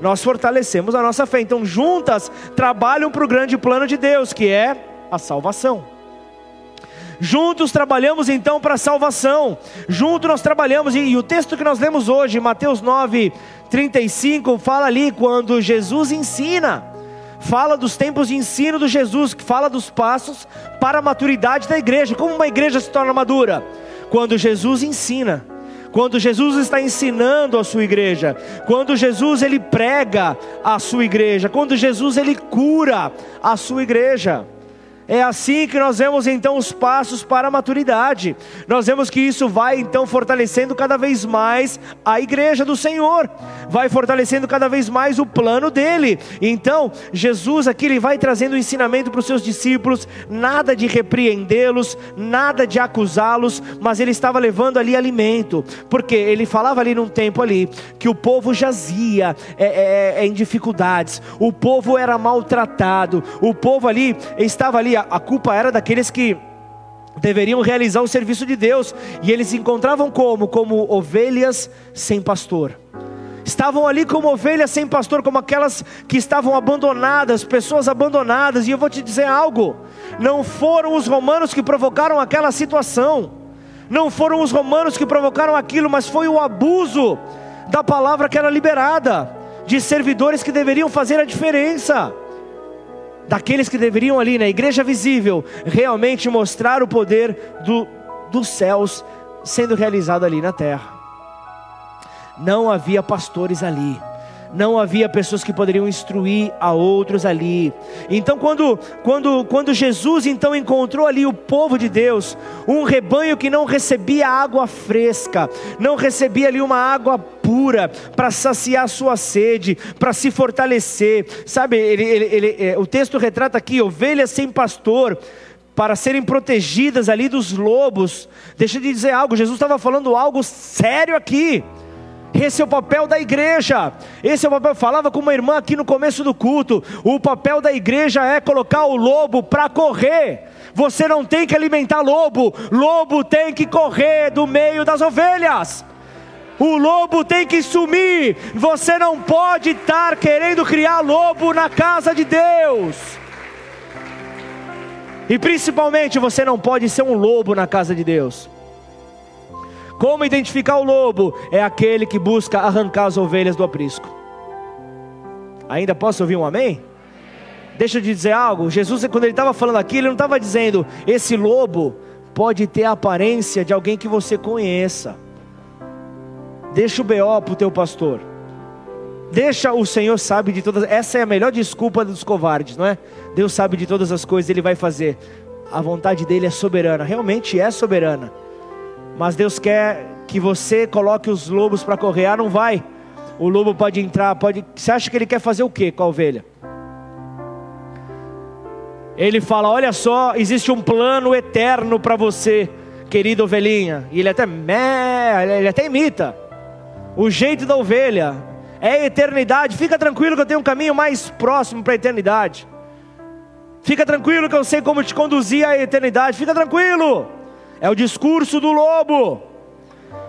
nós fortalecemos a nossa fé. Então, juntas trabalham para o grande plano de Deus, que é a salvação. Juntos trabalhamos então para a salvação. Juntos nós trabalhamos, e, e, o texto que nós lemos hoje, Mateus 9, 35, fala ali quando Jesus ensina fala dos tempos de ensino do Jesus, que fala dos passos para a maturidade da igreja. Como uma igreja se torna madura? Quando Jesus ensina. Quando Jesus está ensinando a sua igreja, quando Jesus ele prega a sua igreja, quando Jesus ele cura a sua igreja. É assim que nós vemos então os passos para a maturidade. Nós vemos que isso vai então fortalecendo cada vez mais a igreja do Senhor, vai fortalecendo cada vez mais o plano dele. Então, Jesus aqui ele vai trazendo o ensinamento para os seus discípulos, nada de repreendê-los, nada de acusá-los, mas ele estava levando ali alimento, porque ele falava ali num tempo ali que o povo jazia é, é, é, em dificuldades, o povo era maltratado, o povo ali estava ali a, culpa era daqueles que deveriam realizar o serviço de Deus, e eles se encontravam como? Como ovelhas sem pastor. Estavam ali como ovelhas sem pastor, como aquelas que estavam abandonadas, pessoas abandonadas, e eu vou te dizer algo: não foram os romanos que provocaram aquela situação, não foram os romanos que provocaram aquilo, mas foi o abuso da palavra que era liberada, de servidores que deveriam fazer a diferença daqueles que deveriam ali na igreja visível realmente mostrar o poder do, dos céus sendo realizado ali na terra. Não havia pastores ali não havia pessoas que poderiam instruir a outros ali. Então, quando, quando, quando Jesus então encontrou ali o povo de Deus, um rebanho que não recebia água fresca, não recebia ali uma água pura para saciar sua sede, para se fortalecer, sabe? Ele, ele, ele, é, o texto retrata aqui ovelhas sem pastor para serem protegidas ali dos lobos. Deixa eu dizer algo, Jesus estava falando algo sério aqui. Esse é o papel da igreja. Esse é o papel. Falava com uma irmã aqui no começo do culto. O papel da igreja é colocar o lobo para correr. Você não tem que alimentar lobo. Lobo tem que correr do meio das ovelhas. O lobo tem que sumir. Você não pode estar querendo criar lobo na casa de Deus. E principalmente você não pode ser um lobo na casa de Deus. Como identificar o lobo? É aquele que busca arrancar as ovelhas do aprisco. Ainda posso ouvir um amém? Deixa eu te dizer algo. Jesus, quando ele estava falando aqui, ele não estava dizendo: esse lobo pode ter a aparência de alguém que você conheça. Deixa o BO para o teu pastor. Deixa o Senhor sabe de todas. Essa é a melhor desculpa dos covardes, não é? Deus sabe de todas as coisas, Ele vai fazer. A vontade dele é soberana, realmente é soberana. Mas Deus quer que você coloque os lobos para correr. Ah, não vai. O lobo pode entrar, pode. Você acha que ele quer fazer o que com a ovelha? Ele fala: Olha só, existe um plano eterno para você, querida ovelhinha. E ele até, ele até imita o jeito da ovelha é eternidade. Fica tranquilo que eu tenho um caminho mais próximo para a eternidade. Fica tranquilo que eu sei como te conduzir à eternidade. Fica tranquilo. É o discurso do lobo.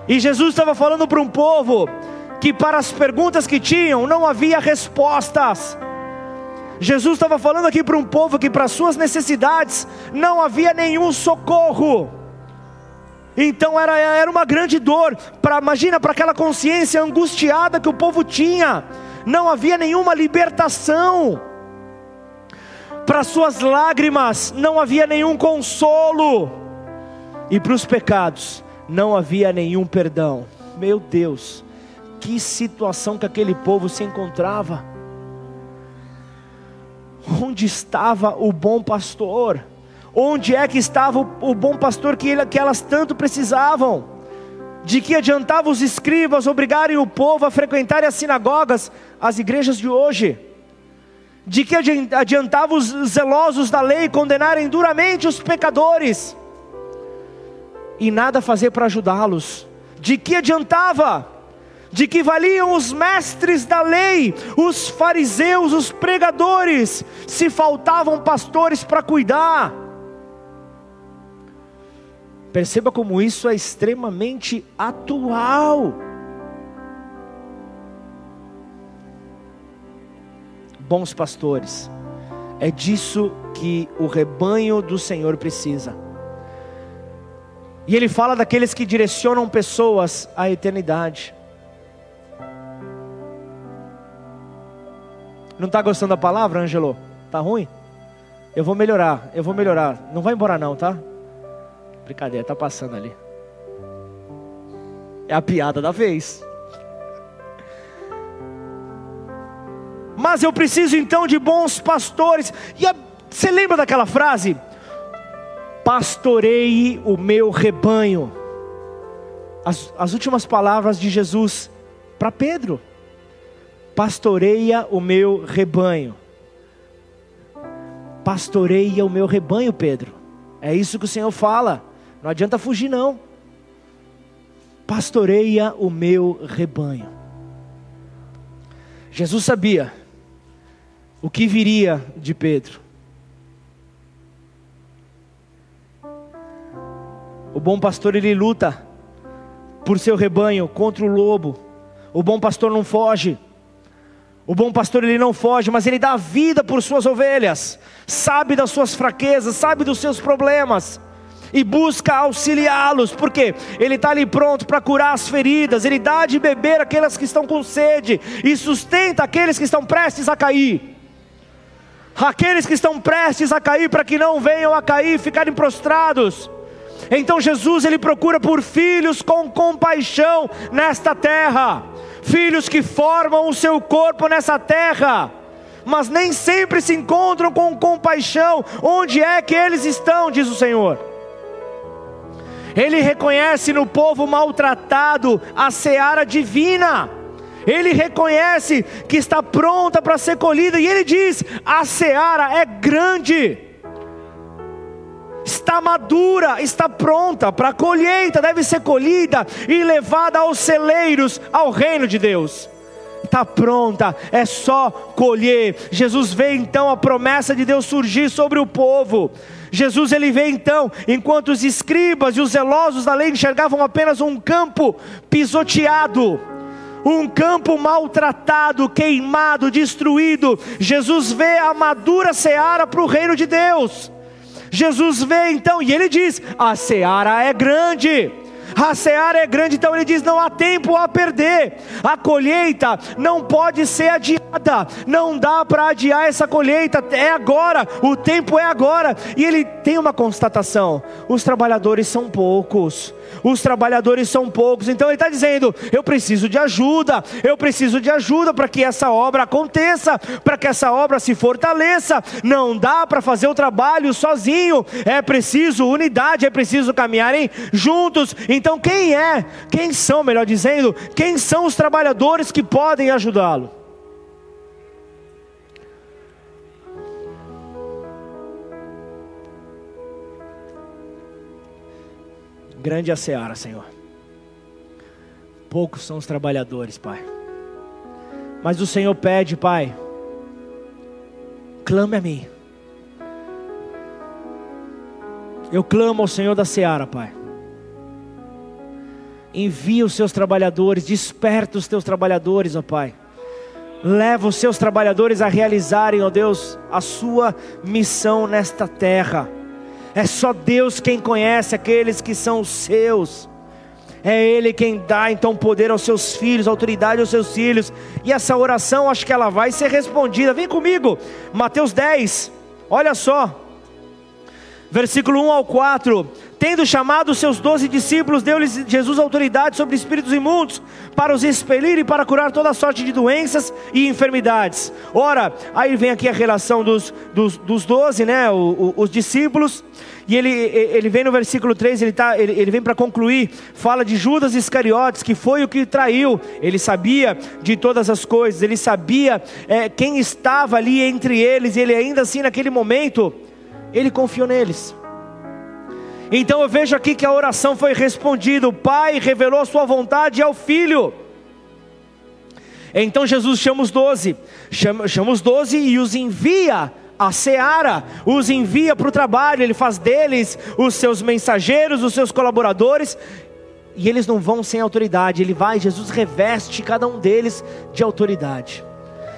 E Jesus estava falando para um povo que para as perguntas que tinham não havia respostas. Jesus estava falando aqui para um povo que para suas necessidades não havia nenhum socorro. Então era, era uma grande dor. Pra, imagina para aquela consciência angustiada que o povo tinha. Não havia nenhuma libertação. Para suas lágrimas não havia nenhum consolo. E para os pecados não havia nenhum perdão. Meu Deus, que situação que aquele povo se encontrava. Onde estava o bom pastor? Onde é que estava o, o bom pastor que, ele, que elas tanto precisavam? De que adiantava os escribas obrigarem o povo a frequentar as sinagogas, as igrejas de hoje? De que adiantava os zelosos da lei condenarem duramente os pecadores? E nada fazer para ajudá-los? De que adiantava? de que valiam os mestres da lei, os fariseus, os pregadores, se faltavam pastores para cuidar. Perceba como isso é extremamente atual. Bons pastores, é disso que o rebanho do Senhor precisa. E ele fala daqueles que direcionam pessoas à eternidade. Não está gostando da palavra, Angelo? Tá ruim? Eu vou melhorar, eu vou melhorar. Não vai embora não, tá? Brincadeira, tá passando ali. É a piada da vez. Mas eu preciso então de bons pastores. E a, você lembra daquela frase? Pastorei o meu rebanho. As, as últimas palavras de Jesus para Pedro: Pastoreia o meu rebanho. Pastoreia o meu rebanho, Pedro. É isso que o Senhor fala. Não adianta fugir, não. Pastoreia o meu rebanho. Jesus sabia o que viria de Pedro. O bom pastor ele luta por seu rebanho contra o lobo. O bom pastor não foge. O bom pastor ele não foge, mas ele dá vida por suas ovelhas. Sabe das suas fraquezas, sabe dos seus problemas e busca auxiliá-los, porque Ele está ali pronto para curar as feridas, Ele dá de beber aquelas que estão com sede e sustenta aqueles que estão prestes a cair. Aqueles que estão prestes a cair, para que não venham a cair, ficarem prostrados. Então Jesus ele procura por filhos com compaixão nesta terra, filhos que formam o seu corpo nessa terra, mas nem sempre se encontram com compaixão. Onde é que eles estão? Diz o Senhor. Ele reconhece no povo maltratado a seara divina. Ele reconhece que está pronta para ser colhida e ele diz: a seara é grande, está madura, está pronta para a colheita, deve ser colhida e levada aos celeiros, ao reino de Deus. Está pronta, é só colher. Jesus vê então a promessa de Deus surgir sobre o povo. Jesus ele vê então, enquanto os escribas e os zelosos da lei enxergavam apenas um campo pisoteado, um campo maltratado, queimado, destruído, Jesus vê a madura seara para o reino de Deus. Jesus vê então e ele diz: a seara é grande. A seara é grande, então ele diz: não há tempo a perder. A colheita não pode ser adiada, não dá para adiar essa colheita, é agora, o tempo é agora. E ele tem uma constatação: os trabalhadores são poucos os trabalhadores são poucos. Então ele está dizendo: eu preciso de ajuda, eu preciso de ajuda para que essa obra aconteça, para que essa obra se fortaleça. Não dá para fazer o trabalho sozinho, é preciso unidade, é preciso caminharem juntos. Então quem é, quem são, melhor dizendo, quem são os trabalhadores que podem ajudá-lo? Grande é a seara, Senhor. Poucos são os trabalhadores, Pai. Mas o Senhor pede, Pai, clame a mim. Eu clamo ao Senhor da seara, Pai. Envia os seus trabalhadores, desperta os teus trabalhadores, ó Pai. Leva os seus trabalhadores a realizarem, ó Deus, a sua missão nesta terra. É só Deus quem conhece aqueles que são os seus. É Ele quem dá então poder aos seus filhos, autoridade aos seus filhos. E essa oração, acho que ela vai ser respondida. Vem comigo, Mateus 10, olha só, versículo 1 ao 4. Tendo chamado seus doze discípulos, deu-lhes Jesus autoridade sobre espíritos imundos, para os expelir e para curar toda sorte de doenças e enfermidades. Ora, aí vem aqui a relação dos, dos, dos doze, né, os, os discípulos, e ele, ele vem no versículo 3, ele, tá, ele, ele vem para concluir, fala de Judas Iscariotes, que foi o que traiu, ele sabia de todas as coisas, ele sabia é, quem estava ali entre eles, e ele ainda assim naquele momento, ele confiou neles. Então eu vejo aqui que a oração foi respondida. O Pai revelou a sua vontade ao Filho. Então Jesus chama os doze, chama, chama os doze e os envia a seara, os envia para o trabalho, ele faz deles os seus mensageiros, os seus colaboradores, e eles não vão sem autoridade, ele vai, Jesus reveste cada um deles de autoridade.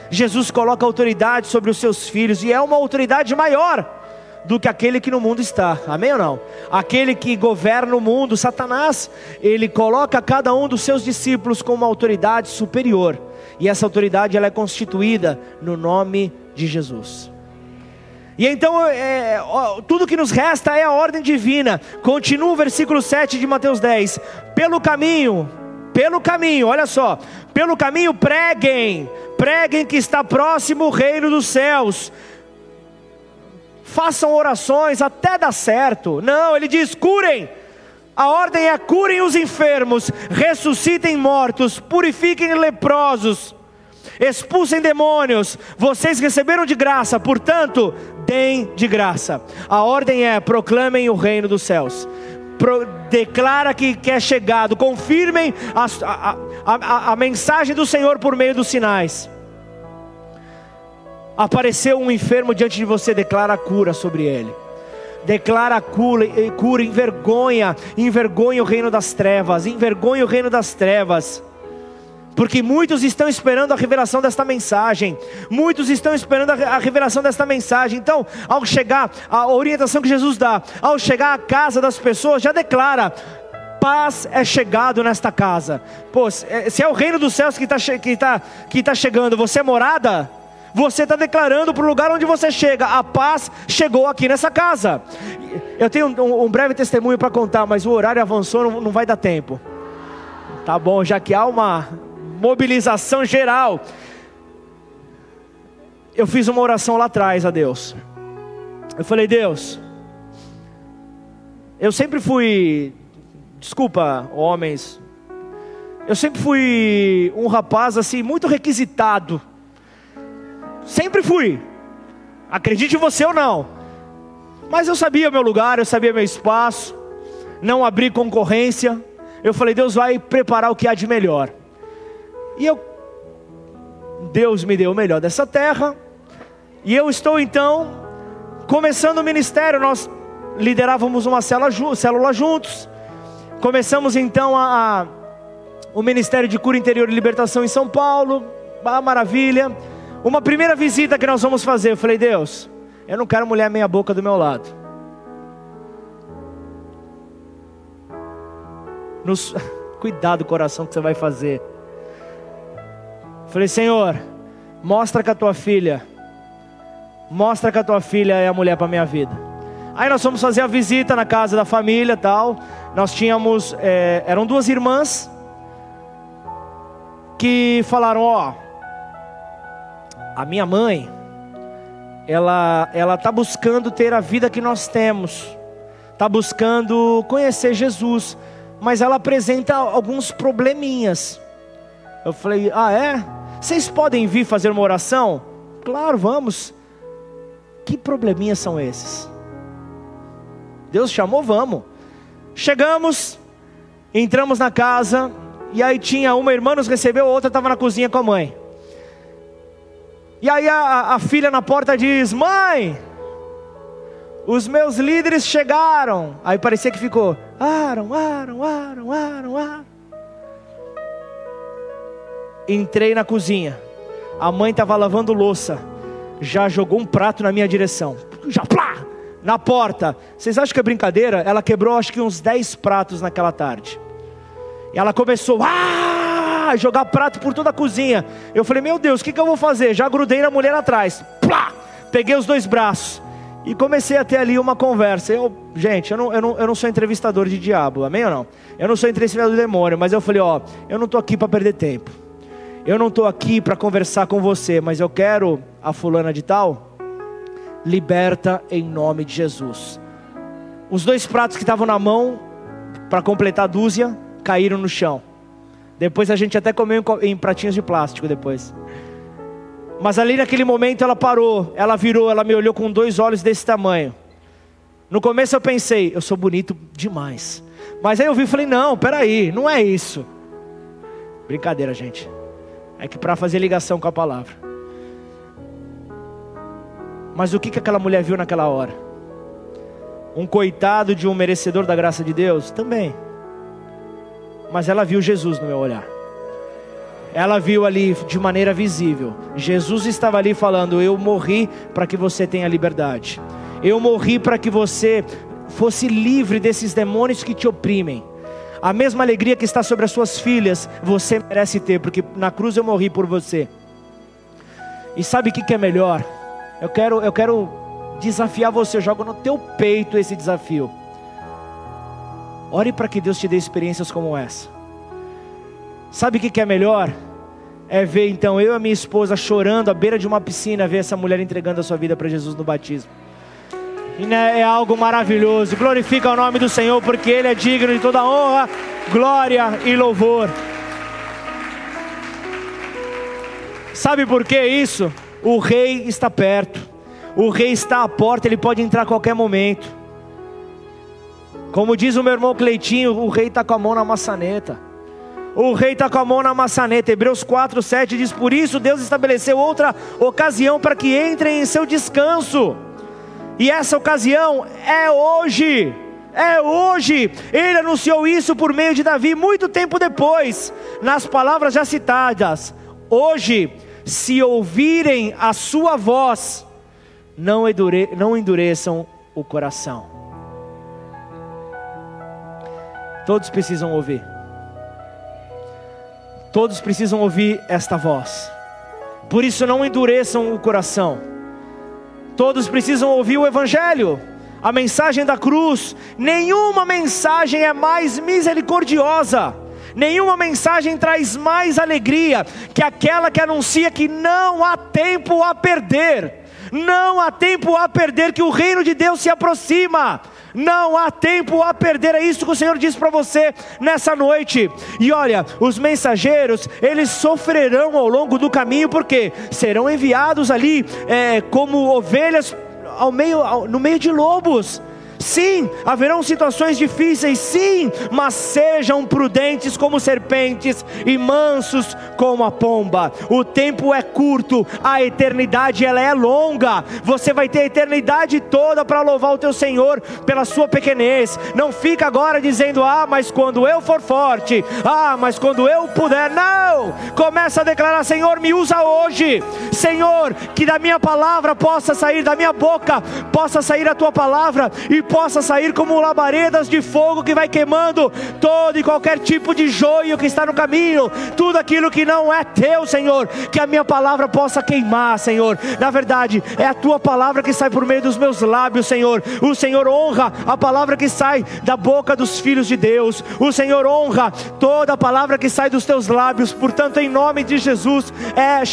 Jesus coloca autoridade sobre os seus filhos, e é uma autoridade maior do que aquele que no mundo está. Amém ou não? Aquele que governa o mundo, Satanás, ele coloca cada um dos seus discípulos com uma autoridade superior. E essa autoridade ela é constituída no nome de Jesus. E então, é, tudo que nos resta é a ordem divina. Continua o versículo 7 de Mateus 10. Pelo caminho, pelo caminho, olha só, pelo caminho preguem, preguem que está próximo o reino dos céus façam orações até dar certo. Não, ele diz: curem. A ordem é curem os enfermos, ressuscitem mortos, purifiquem leprosos, expulsem demônios. Vocês receberam de graça, portanto, deem de graça. A ordem é proclamem o reino dos céus. Pro, declara que, que é chegado, confirmem a, a, a, a mensagem do Senhor por meio dos sinais apareceu um enfermo diante de você, declara a cura sobre ele. Declara a cura, cura, envergonha, envergonha o reino das trevas, envergonha o reino das trevas. Porque muitos estão esperando a revelação desta mensagem, muitos estão esperando a revelação desta mensagem. Então, ao chegar, a orientação que Jesus dá, ao chegar à casa das pessoas, já declara: paz é chegado nesta casa. Pô, se é o reino dos céus que está que tá, que tá chegando, você é morada? Você está declarando para o lugar onde você chega: a paz chegou aqui nessa casa. Eu tenho um, um breve testemunho para contar, mas o horário avançou, não, não vai dar tempo. Tá bom, já que há uma mobilização geral. Eu fiz uma oração lá atrás a Deus. Eu falei, Deus, eu sempre fui, desculpa, homens, eu sempre fui um rapaz assim, muito requisitado Sempre fui. Acredite você ou não. Mas eu sabia meu lugar, eu sabia meu espaço. Não abri concorrência. Eu falei, Deus vai preparar o que há de melhor. E eu Deus me deu o melhor dessa terra. E eu estou então começando o ministério. Nós liderávamos uma célula, juntos. Começamos então a, a, o Ministério de Cura Interior e Libertação em São Paulo. Ah, maravilha. Uma primeira visita que nós vamos fazer, eu falei, Deus, eu não quero mulher meia boca do meu lado. Nos... Cuidado coração que você vai fazer. Falei, Senhor, mostra que a tua filha, mostra que a tua filha é a mulher para minha vida. Aí nós fomos fazer a visita na casa da família tal. Nós tínhamos, é, eram duas irmãs que falaram, ó, a minha mãe, ela, ela tá buscando ter a vida que nós temos, tá buscando conhecer Jesus, mas ela apresenta alguns probleminhas. Eu falei, ah é? Vocês podem vir fazer uma oração? Claro, vamos. Que probleminhas são esses? Deus chamou, vamos. Chegamos, entramos na casa, e aí tinha uma irmã nos recebeu, a outra estava na cozinha com a mãe. E aí a, a filha na porta diz: Mãe, os meus líderes chegaram. Aí parecia que ficou: Aram, Aram, Aram, Aram, Aram. Entrei na cozinha. A mãe estava lavando louça. Já jogou um prato na minha direção. Já plá! Na porta. Vocês acham que é brincadeira? Ela quebrou acho que uns 10 pratos naquela tarde. E ela começou a jogar prato por toda a cozinha. Eu falei, meu Deus, o que, que eu vou fazer? Já grudei na mulher atrás. Plá! Peguei os dois braços. E comecei a ter ali uma conversa. Eu, gente, eu não, eu, não, eu não sou entrevistador de diabo, amém ou não? Eu não sou entrevistador do demônio, mas eu falei, ó, eu não estou aqui para perder tempo. Eu não estou aqui para conversar com você, mas eu quero a fulana de tal, liberta em nome de Jesus. Os dois pratos que estavam na mão, para completar a dúzia, caíram no chão. Depois a gente até comeu em pratinhos de plástico depois. Mas ali naquele momento ela parou, ela virou, ela me olhou com dois olhos desse tamanho. No começo eu pensei, eu sou bonito demais. Mas aí eu vi e falei, não, peraí, não é isso. Brincadeira, gente. É que para fazer ligação com a palavra. Mas o que, que aquela mulher viu naquela hora? Um coitado de um merecedor da graça de Deus? Também mas ela viu Jesus no meu olhar. Ela viu ali de maneira visível. Jesus estava ali falando: Eu morri para que você tenha liberdade. Eu morri para que você fosse livre desses demônios que te oprimem. A mesma alegria que está sobre as suas filhas, você merece ter, porque na cruz eu morri por você. E sabe o que, é melhor? Eu quero, eu quero desafiar você, eu jogo no teu peito esse desafio. Ore para que Deus te dê experiências como essa. Sabe o que é melhor? É ver então eu e a minha esposa chorando à beira de uma piscina, ver essa mulher entregando a sua vida para Jesus no batismo. E né, é algo maravilhoso. Glorifica o nome do Senhor, porque Ele é digno de toda honra, glória e louvor. Sabe por que isso? O rei está perto. O rei está à porta, ele pode entrar a qualquer momento. Como diz o meu irmão Cleitinho, o rei está com a mão na maçaneta. O rei está com a mão na maçaneta. Hebreus 4, 7 diz: Por isso Deus estabeleceu outra ocasião para que entrem em seu descanso. E essa ocasião é hoje. É hoje. Ele anunciou isso por meio de Davi muito tempo depois, nas palavras já citadas. Hoje, se ouvirem a sua voz, não, não endureçam o coração. Todos precisam ouvir. Todos precisam ouvir esta voz. Por isso não endureçam o coração. Todos precisam ouvir o evangelho, a mensagem da cruz. Nenhuma mensagem é mais misericordiosa. Nenhuma mensagem traz mais alegria que aquela que anuncia que não há tempo a perder. Não há tempo a perder que o reino de Deus se aproxima. Não há tempo a perder, é isso que o Senhor diz para você nessa noite. E olha, os mensageiros, eles sofrerão ao longo do caminho, porque serão enviados ali é, como ovelhas ao meio, ao, no meio de lobos. Sim, haverão situações difíceis, sim, mas sejam prudentes como serpentes e mansos como a pomba. O tempo é curto, a eternidade ela é longa. Você vai ter a eternidade toda para louvar o teu Senhor pela sua pequenez. Não fica agora dizendo: "Ah, mas quando eu for forte, ah, mas quando eu puder". Não! Começa a declarar: "Senhor, me usa hoje. Senhor, que da minha palavra possa sair da minha boca, possa sair a tua palavra e possa sair como labaredas de fogo que vai queimando todo e qualquer tipo de joio que está no caminho, tudo aquilo que não é teu, Senhor, que a minha palavra possa queimar, Senhor. Na verdade, é a tua palavra que sai por meio dos meus lábios, Senhor. O Senhor honra a palavra que sai da boca dos filhos de Deus. O Senhor honra toda a palavra que sai dos teus lábios. Portanto, em nome de Jesus, é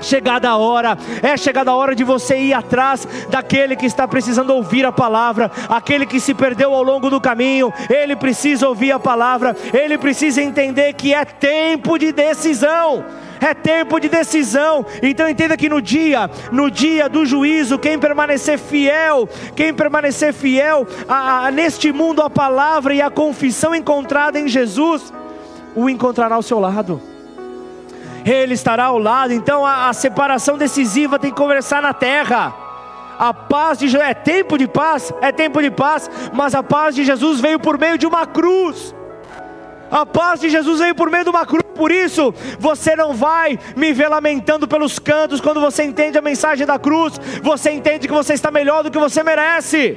chegada a hora, é chegada a hora de você ir atrás daquele que está precisando ouvir a palavra, aquele que se perdeu ao longo do caminho, ele precisa ouvir a palavra, ele precisa entender que é tempo de decisão. É tempo de decisão. Então entenda que no dia, no dia do juízo, quem permanecer fiel, quem permanecer fiel a, a, neste mundo a palavra e a confissão encontrada em Jesus, o encontrará ao seu lado. Ele estará ao lado. Então a, a separação decisiva tem que conversar na terra. A paz de Jesus é tempo de paz, é tempo de paz, mas a paz de Jesus veio por meio de uma cruz. A paz de Jesus veio por meio de uma cruz, por isso você não vai me ver lamentando pelos cantos quando você entende a mensagem da cruz, você entende que você está melhor do que você merece.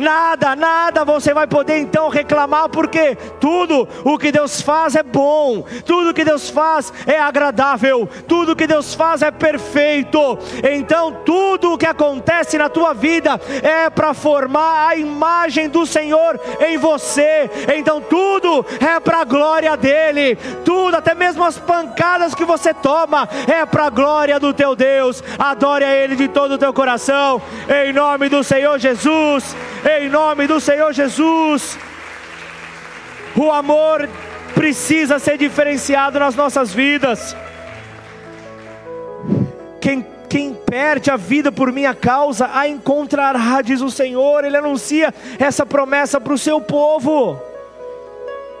Nada, nada você vai poder então reclamar, porque tudo o que Deus faz é bom, tudo que Deus faz é agradável, tudo que Deus faz é perfeito. Então, tudo o que acontece na tua vida é para formar a imagem do Senhor em você. Então, tudo é para a glória dele, tudo, até mesmo as pancadas que você toma, é para a glória do teu Deus. Adore a Ele de todo o teu coração, em nome do Senhor Jesus em nome do Senhor Jesus. O amor precisa ser diferenciado nas nossas vidas. Quem, quem perde a vida por minha causa, a encontrará, diz o Senhor. Ele anuncia essa promessa para o seu povo.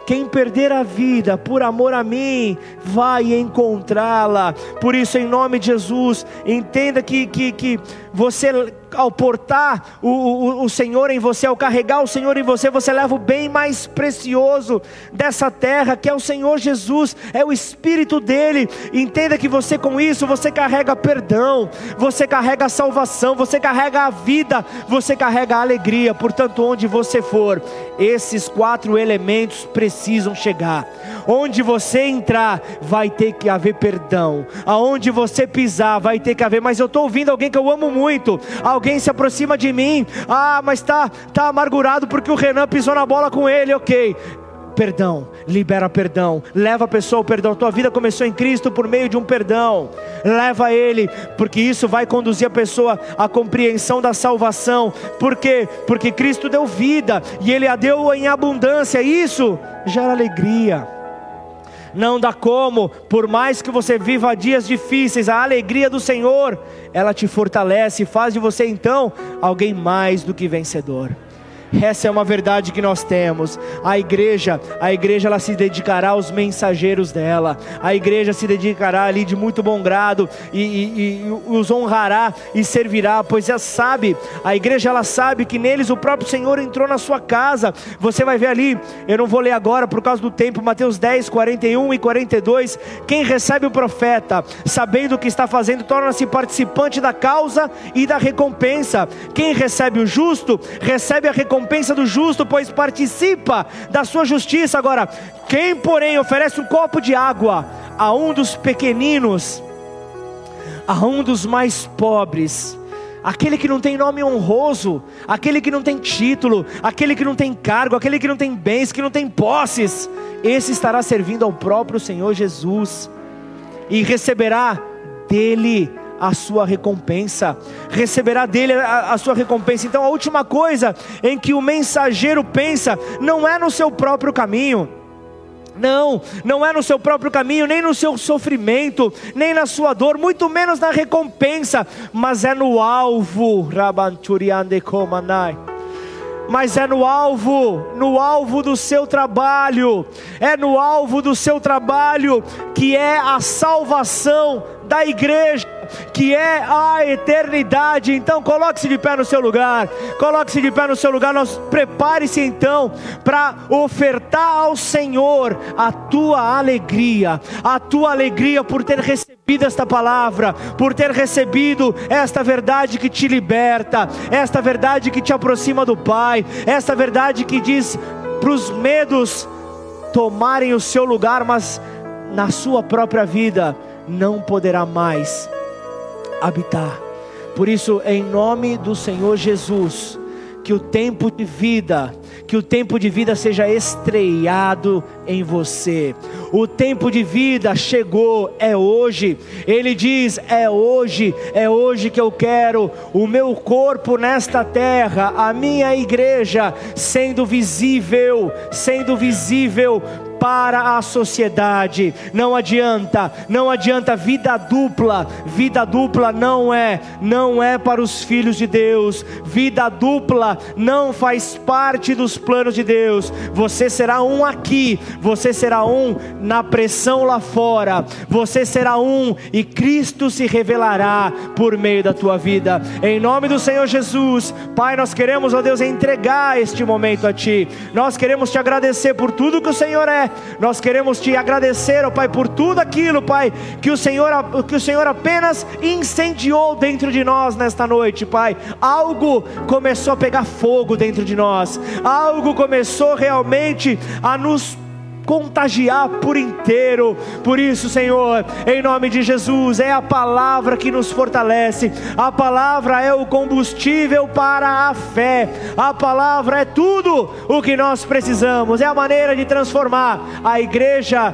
Quem perder a vida por amor a mim, vai encontrá-la. Por isso, em nome de Jesus, entenda que, que, que você ao portar o, o, o, Senhor em você, ao carregar o Senhor em você, você leva o bem mais precioso dessa terra, que é o Senhor Jesus, é o Espírito dele. Entenda que você com isso, você carrega perdão, você carrega salvação, você carrega a vida, você carrega a alegria. Portanto, onde você for, esses quatro elementos precisam chegar. Onde você entrar, vai ter que haver perdão. Aonde você pisar, vai ter que haver. Mas eu estou ouvindo alguém que eu amo muito. Alguém se aproxima de mim. Ah, mas está tá amargurado porque o Renan pisou na bola com ele. Ok perdão, libera perdão, leva a pessoa ao perdão. Tua vida começou em Cristo por meio de um perdão, leva Ele, porque isso vai conduzir a pessoa à compreensão da salvação. Por quê? Porque Cristo deu vida e Ele a deu em abundância. Isso gera alegria não dá como, por mais que você viva dias difíceis, a alegria do Senhor, ela te fortalece e faz de você então alguém mais do que vencedor. Essa é uma verdade que nós temos. A igreja, a igreja ela se dedicará aos mensageiros dela. A igreja se dedicará ali de muito bom grado e, e, e os honrará e servirá, pois ela sabe, a igreja ela sabe que neles o próprio Senhor entrou na sua casa. Você vai ver ali, eu não vou ler agora por causa do tempo, Mateus 10, 41 e 42. Quem recebe o profeta, sabendo o que está fazendo, torna-se participante da causa e da recompensa. Quem recebe o justo, recebe a recompensa recompensa do justo, pois participa da sua justiça. Agora, quem, porém, oferece um copo de água a um dos pequeninos, a um dos mais pobres, aquele que não tem nome honroso, aquele que não tem título, aquele que não tem cargo, aquele que não tem bens, que não tem posses, esse estará servindo ao próprio Senhor Jesus e receberá dele a sua recompensa, receberá dele a, a, sua recompensa. Então, a última coisa em que o mensageiro pensa não é no seu próprio caminho. Não, não é no seu próprio caminho, nem no seu sofrimento, nem na sua dor, muito menos na recompensa, mas é no alvo. Mas é no alvo, no alvo do seu trabalho, é no alvo do seu trabalho que é a salvação da igreja, que é a eternidade. Então, coloque-se de pé no seu lugar, coloque-se de pé no seu lugar. Nós prepare-se então para ofertar ao Senhor a tua alegria, a tua alegria por ter recebido esta palavra, por ter recebido esta verdade que te liberta, esta verdade que te aproxima do Pai, esta verdade que diz para os medos tomarem o seu lugar, mas na sua própria vida não poderá mais habitar. Por isso, em nome do Senhor Jesus, que o tempo de vida, que o tempo de vida seja estreado em você. O tempo de vida chegou, é hoje. Ele diz: é hoje, é hoje que eu quero o meu corpo nesta terra, a minha igreja sendo visível, sendo visível para a sociedade. Não adianta, não adianta vida dupla. Vida dupla não é, não é para os filhos de Deus. Vida dupla não faz parte dos planos de Deus. Você será um aqui, você será um na pressão lá fora. Você será um e Cristo se revelará por meio da tua vida. Em nome do Senhor Jesus, Pai, nós queremos, ó Deus, entregar este momento a ti. Nós queremos te agradecer por tudo que o Senhor é nós queremos te agradecer, ó Pai, por tudo aquilo, Pai, que o Senhor, que o Senhor apenas incendiou dentro de nós nesta noite, Pai. Algo começou a pegar fogo dentro de nós. Algo começou realmente a nos contagiar por inteiro. Por isso, Senhor, em nome de Jesus, é a palavra que nos fortalece, a palavra é o combustível para a fé, a palavra é tudo o que nós precisamos, é a maneira de transformar a igreja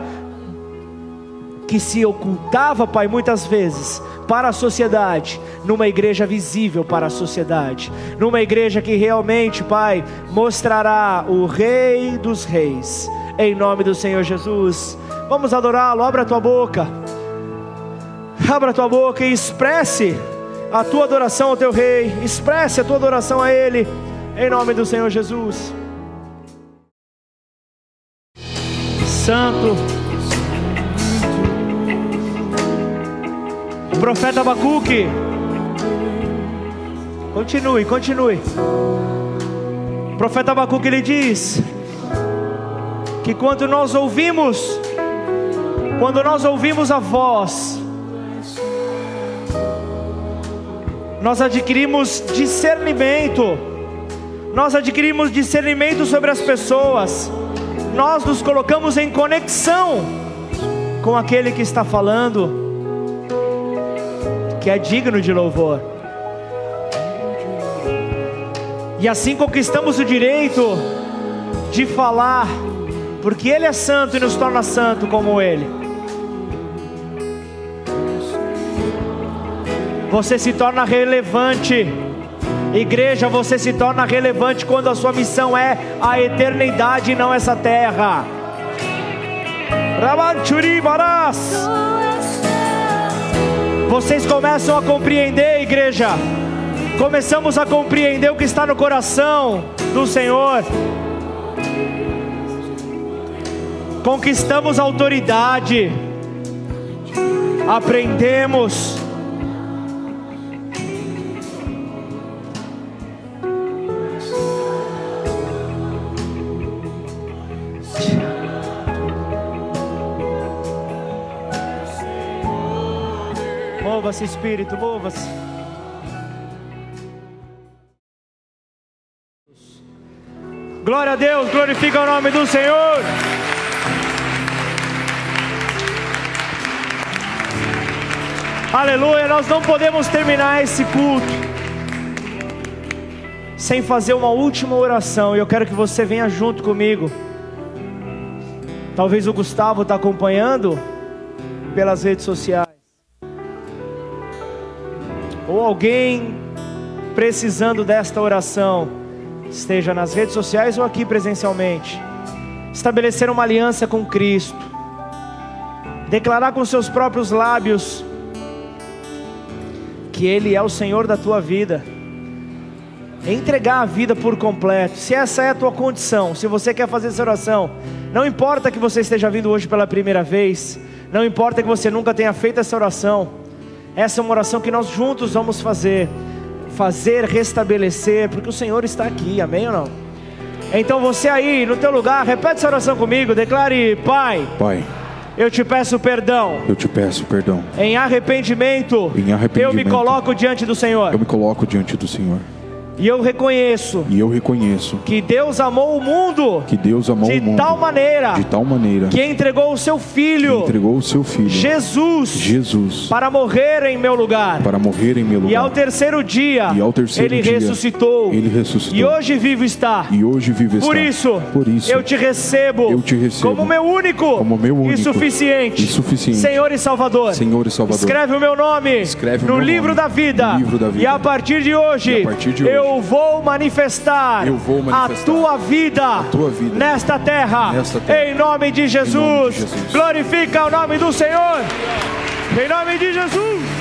que se ocultava, Pai, muitas vezes para a sociedade, numa igreja visível para a sociedade, numa igreja que realmente, Pai, mostrará o Rei dos Reis em nome do Senhor Jesus. Vamos adorá-lo, abra a tua boca, abra a tua boca e expresse a tua adoração ao teu Rei, expresse a tua adoração a Ele, em nome do Senhor Jesus. Santo, o profeta Abacuque, continue, continue. O profeta Abacuque ele diz: que quando nós ouvimos, quando nós ouvimos a voz, nós adquirimos discernimento, nós adquirimos discernimento sobre as pessoas, nós nos colocamos em conexão com aquele que está falando, que é digno de louvor. E assim conquistamos o direito de falar porque Ele é santo e nos torna santo como Ele. Você se torna relevante, igreja. Você se torna relevante quando a sua missão é a eternidade e não essa terra. Vocês começam a compreender, igreja. Começamos a compreender o que está no coração do Senhor. Conquistamos autoridade, aprendemos. Mova-se, Espírito, mova-se. Glória a Deus, glorifica o nome do Senhor. Aleluia, nós não podemos terminar esse culto sem fazer uma última oração. E eu quero que você venha junto comigo. Talvez o Gustavo está acompanhando pelas redes sociais. Ou alguém precisando desta oração, esteja nas redes sociais ou aqui presencialmente. Estabelecer uma aliança com Cristo. Declarar com seus próprios lábios que Ele é o Senhor da tua vida. Entregar a vida por completo. Se essa é a tua condição, se você quer fazer essa oração, não importa que você esteja vindo hoje pela primeira vez, não importa que você nunca tenha feito essa oração, Essa é uma oração que nós juntos vamos fazer, fazer restabelecer, porque o Senhor está aqui, amém ou não? Então você aí no teu lugar, repete essa oração comigo, declare: Pai, Pai, eu te peço perdão. eu te peço perdão. Em arrependimento, Em arrependimento, eu me coloco diante do Senhor. Eu me coloco diante do Senhor E eu reconheço e eu reconheço que Deus amou o mundo que Deus amou de o mundo tal maneira de tal maneira que entregou o seu que filho, entregou o seu filho Jesus, Jesus para morrer em meu lugar. para morrer em meu lugar. E ao terceiro dia, E ao terceiro ele dia, ressuscitou. ele ressuscitou. E hoje vivo está. E hoje vive Por está. isso, Por isso eu te recebo, eu te recebo como meu único, como meu único e suficiente, e suficiente Senhor e Salvador. Senhor e Salvador. Escreve o meu nome Escreve no meu livro, nome da vida, no livro da vida. E a partir de hoje, a partir de eu hoje, vou manifestar, eu vou manifestar a tua vida, tua vida nesta terra, nesta terra. Em, nome Jesus. nome de Jesus. Glorifica o nome do Senhor. Em nome de Jesus.